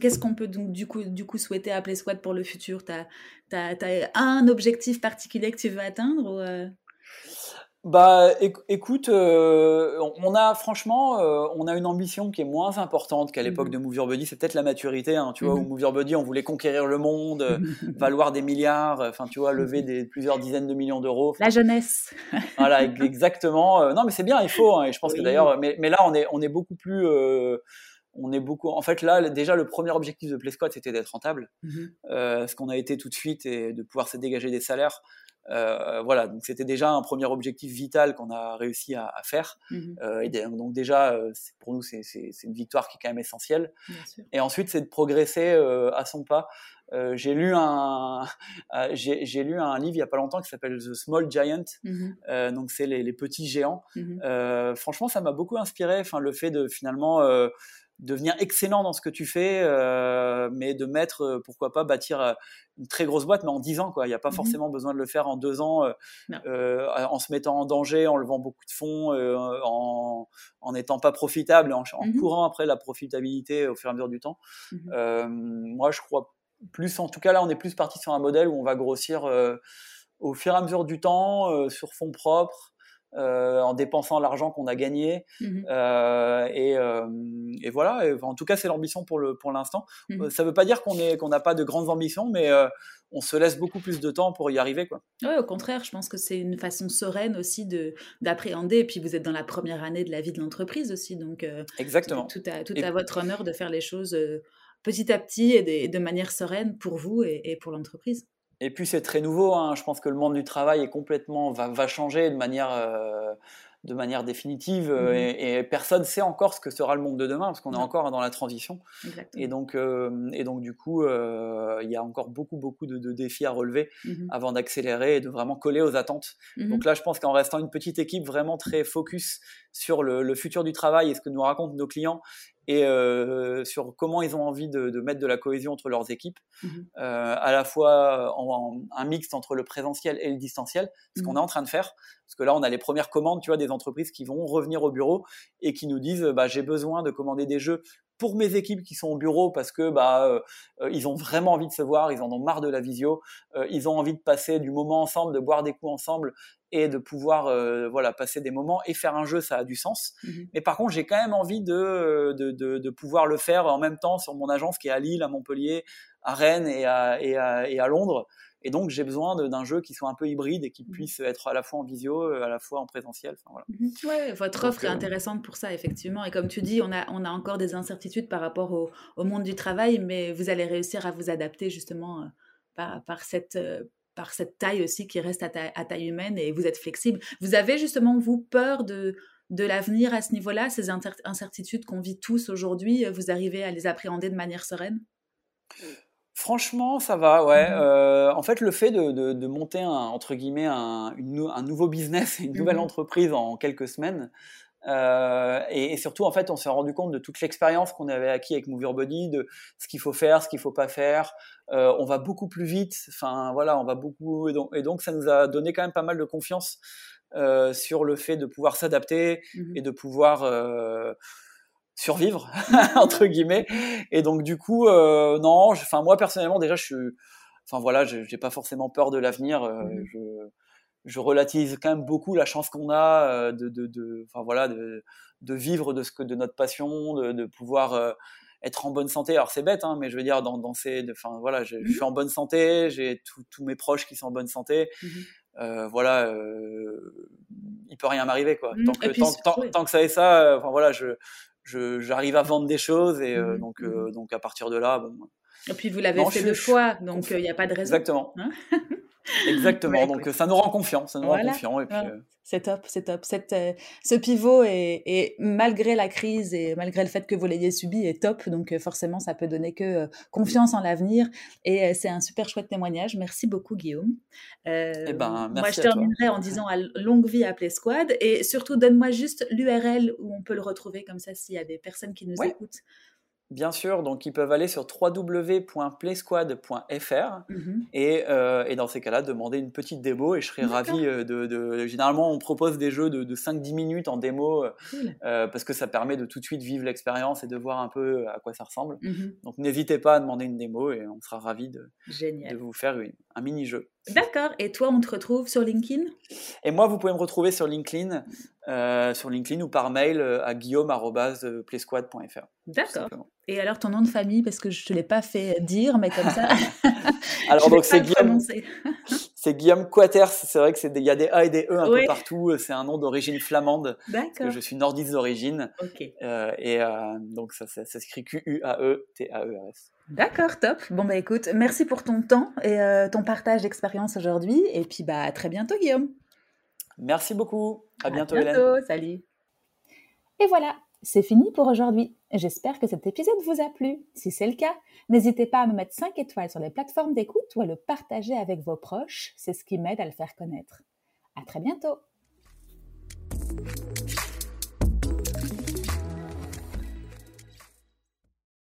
qu'est-ce qu'on peut donc du coup du coup souhaiter à PlaySquad pour le futur? T'as as, as, un objectif particulier que tu veux atteindre bah, écoute, euh, on a franchement, euh, on a une ambition qui est moins importante qu'à l'époque mmh de Move Your Body. C'est peut-être la maturité, hein, tu vois, où Move Your Body, on voulait conquérir le monde, euh, valoir des milliards, enfin, tu vois, lever des plusieurs dizaines de millions d'euros. La jeunesse. voilà, exactement. non, mais c'est bien, il faut. Hein, et je pense que d'ailleurs, mais, mais, là, on est, on est beaucoup plus on est beaucoup. En fait, là, déjà, le premier objectif de PlaySquad, c'était d'être rentable, mmh ce qu'on a été tout de suite et de pouvoir se dégager des salaires. Voilà, donc c'était déjà un premier objectif vital qu'on a réussi à, faire. Mmh et donc déjà, pour nous, c'est une victoire qui est quand même essentielle. Et ensuite, c'est de progresser à son pas. Euh, j'ai lu un euh, j'ai lu un livre il y a pas longtemps qui s'appelle The Small Giant mmh euh, donc c'est les, les, petits géants mmh franchement ça m'a beaucoup inspiré enfin le fait de finalement devenir excellent dans ce que tu fais, mais de mettre, pourquoi pas, bâtir une très grosse boîte, mais en 10 ans. Quoi. Il n'y a pas mmh forcément besoin de le faire en deux ans, en se mettant en danger, en levant beaucoup de fonds, en, en n'étant pas profitable, en, en courant après la profitabilité au fur et à mesure du temps. moi, je crois plus, en tout cas là, on est plus parti sur un modèle où on va grossir euh, au fur et à mesure du temps, euh, sur fonds propres, euh, en dépensant l'argent qu'on a gagné. Mmh et, voilà. en tout cas, c'est l'ambition pour l'instant. Mmh ça ne veut pas dire qu'on n'a pas de grandes ambitions, mais on se laisse beaucoup plus de temps pour y arriver, quoi. Oui, au contraire, je pense que c'est une façon sereine aussi de d'appréhender. Et puis vous êtes dans la première année de la vie de l'entreprise aussi, donc exactement. Tout à tout à votre honneur de faire les choses petit à petit et de, manière sereine pour vous et, pour l'entreprise. Et puis c'est très nouveau, hein. je pense que le monde du travail est complètement va, va changer de manière euh, de manière définitive euh, mmh et, personne ne sait encore ce que sera le monde de demain parce qu'on est encore dans la transition. Et donc, euh, et donc du coup, euh, il y a encore beaucoup, beaucoup de, défis à relever mmh avant d'accélérer et de vraiment coller aux attentes. Mmh donc là, je pense qu'en restant une petite équipe vraiment très focus sur le, futur du travail et ce que nous racontent nos clients et sur comment ils ont envie de, mettre de la cohésion entre leurs équipes, à la fois en, un mix entre le présentiel et le distanciel, ce qu'on est en train de faire, parce que là on a les premières commandes, tu vois, des entreprises qui vont revenir au bureau et qui nous disent, bah, j'ai besoin de commander des jeux pour mes équipes qui sont au bureau parce que bah euh, euh, ils ont vraiment envie de se voir, ils en ont marre de la visio, euh, ils ont envie de passer du moment ensemble, de boire des coups ensemble et de pouvoir voilà passer des moments et faire un jeu, ça a du sens. Mmh Mais par contre, j'ai quand même envie de de, de de, pouvoir le faire en même temps sur mon agence qui est à Lille, à Montpellier, à Rennes et à, et à, et à Londres. Et donc, j'ai besoin d'un jeu qui soit un peu hybride et qui mmh. puisse être à la fois en visio, euh, à la fois en présentiel. Enfin, voilà. Mmh. Ouais, votre offre est euh, intéressante pour ça, effectivement. Et comme tu dis, on a, on a encore des incertitudes par rapport au, au monde du travail, mais vous allez réussir à vous adapter justement euh, par, par cette par cette taille aussi qui reste à, à, taille humaine et vous êtes flexible. Vous avez justement, vous, peur de, de l'avenir à ce niveau-là, ces incertitudes qu'on vit tous aujourd'hui, vous arrivez à les appréhender de manière sereine? Franchement, ça va, ouais. Mmh euh, en fait, le fait de, monter un, entre guillemets un, nouveau business, une nouvelle mmh entreprise en quelques semaines, euh, et, surtout, en fait, on s'est rendu compte de toute l'expérience qu'on avait acquis avec Move Your Body, de ce qu'il faut faire, ce qu'il faut pas faire. Euh, on va beaucoup plus vite. Enfin, voilà, on va beaucoup. Et donc, ça nous a donné quand même pas mal de confiance sur le fait de pouvoir s'adapter mmh et de pouvoir survivre entre guillemets. Et donc du coup euh, non enfin moi personnellement déjà je suis enfin voilà j'ai pas forcément peur de l'avenir euh, mmh. je, je relativise quand même beaucoup la chance qu'on a euh, de de enfin voilà de, de vivre de ce que de notre passion de, de pouvoir être en bonne santé. Alors c'est bête hein, mais je veux dire dans, dans ces enfin voilà je, je, mmh. suis en bonne santé j'ai tous mes proches qui sont en bonne santé. Mmh. Euh, voilà, euh, il peut rien m'arriver quoi. Tant que, tant, tant, tant, que ça et ça, enfin voilà, je, j'arrive à vendre des choses et euh, mmh donc, euh, donc à partir de là, bon. Et puis vous l'avez fait deux fois, donc il n'y a pas de raison. Exactement. Hein? Exactement. donc ça nous rend confiance, ça nous rend confiant. Et puis, euh, C'est top, c'est top. Cette, ce pivot est, malgré la crise et malgré le fait que vous l'ayez subi est top. Donc forcément, ça peut donner que confiance en l'avenir. Et c'est un super chouette témoignage. Merci beaucoup, Guillaume. Eh ben, moi, je terminerai en disant à longue vie à Play Squad. Et surtout, donne-moi juste l'URL où on peut le retrouver, comme ça, s'il y a des personnes qui nous écoutent. Bien sûr, donc ils peuvent aller sur www.playsquad.fr et, euh, et, dans ces cas-là, demander une petite démo et je serais ravi euh, de, Généralement, on propose des jeux de, 5-10 minutes en démo euh, parce que ça permet de tout de suite vivre l'expérience et de voir un peu à quoi ça ressemble. Mmh donc n'hésitez pas à demander une démo et on sera ravi de, de vous faire un mini-jeu. D'accord. Et toi, on te retrouve sur LinkedIn? Et moi, vous pouvez me retrouver sur LinkedIn, sur LinkedIn ou par mail à guillaume.playsquad.fr. D'accord. Et alors ton nom de famille, parce que je ne te l'ai pas fait dire, mais comme ça. alors donc c'est Guillaume. c'est Guillaume Quaters. C'est vrai que c'est il y a des A et des E un peu partout. C'est un nom d'origine flamande. Que je suis nordiste d'origine. Euh, et euh, donc ça, ça, s'écrit Q-U-A-E-T-A-E-R-S. D'accord, top. Bon bah écoute, merci pour ton temps et euh, ton partage d'expérience aujourd'hui. Et puis bah à très bientôt, Guillaume. Merci beaucoup. À, bientôt, bientôt, Salut. Et voilà, c'est fini pour aujourd'hui. J'espère que cet épisode vous a plu. Si c'est le cas, n'hésitez pas à me mettre 5 étoiles sur les plateformes d'écoute ou à le partager avec vos proches. C'est ce qui m'aide à le faire connaître. À très bientôt!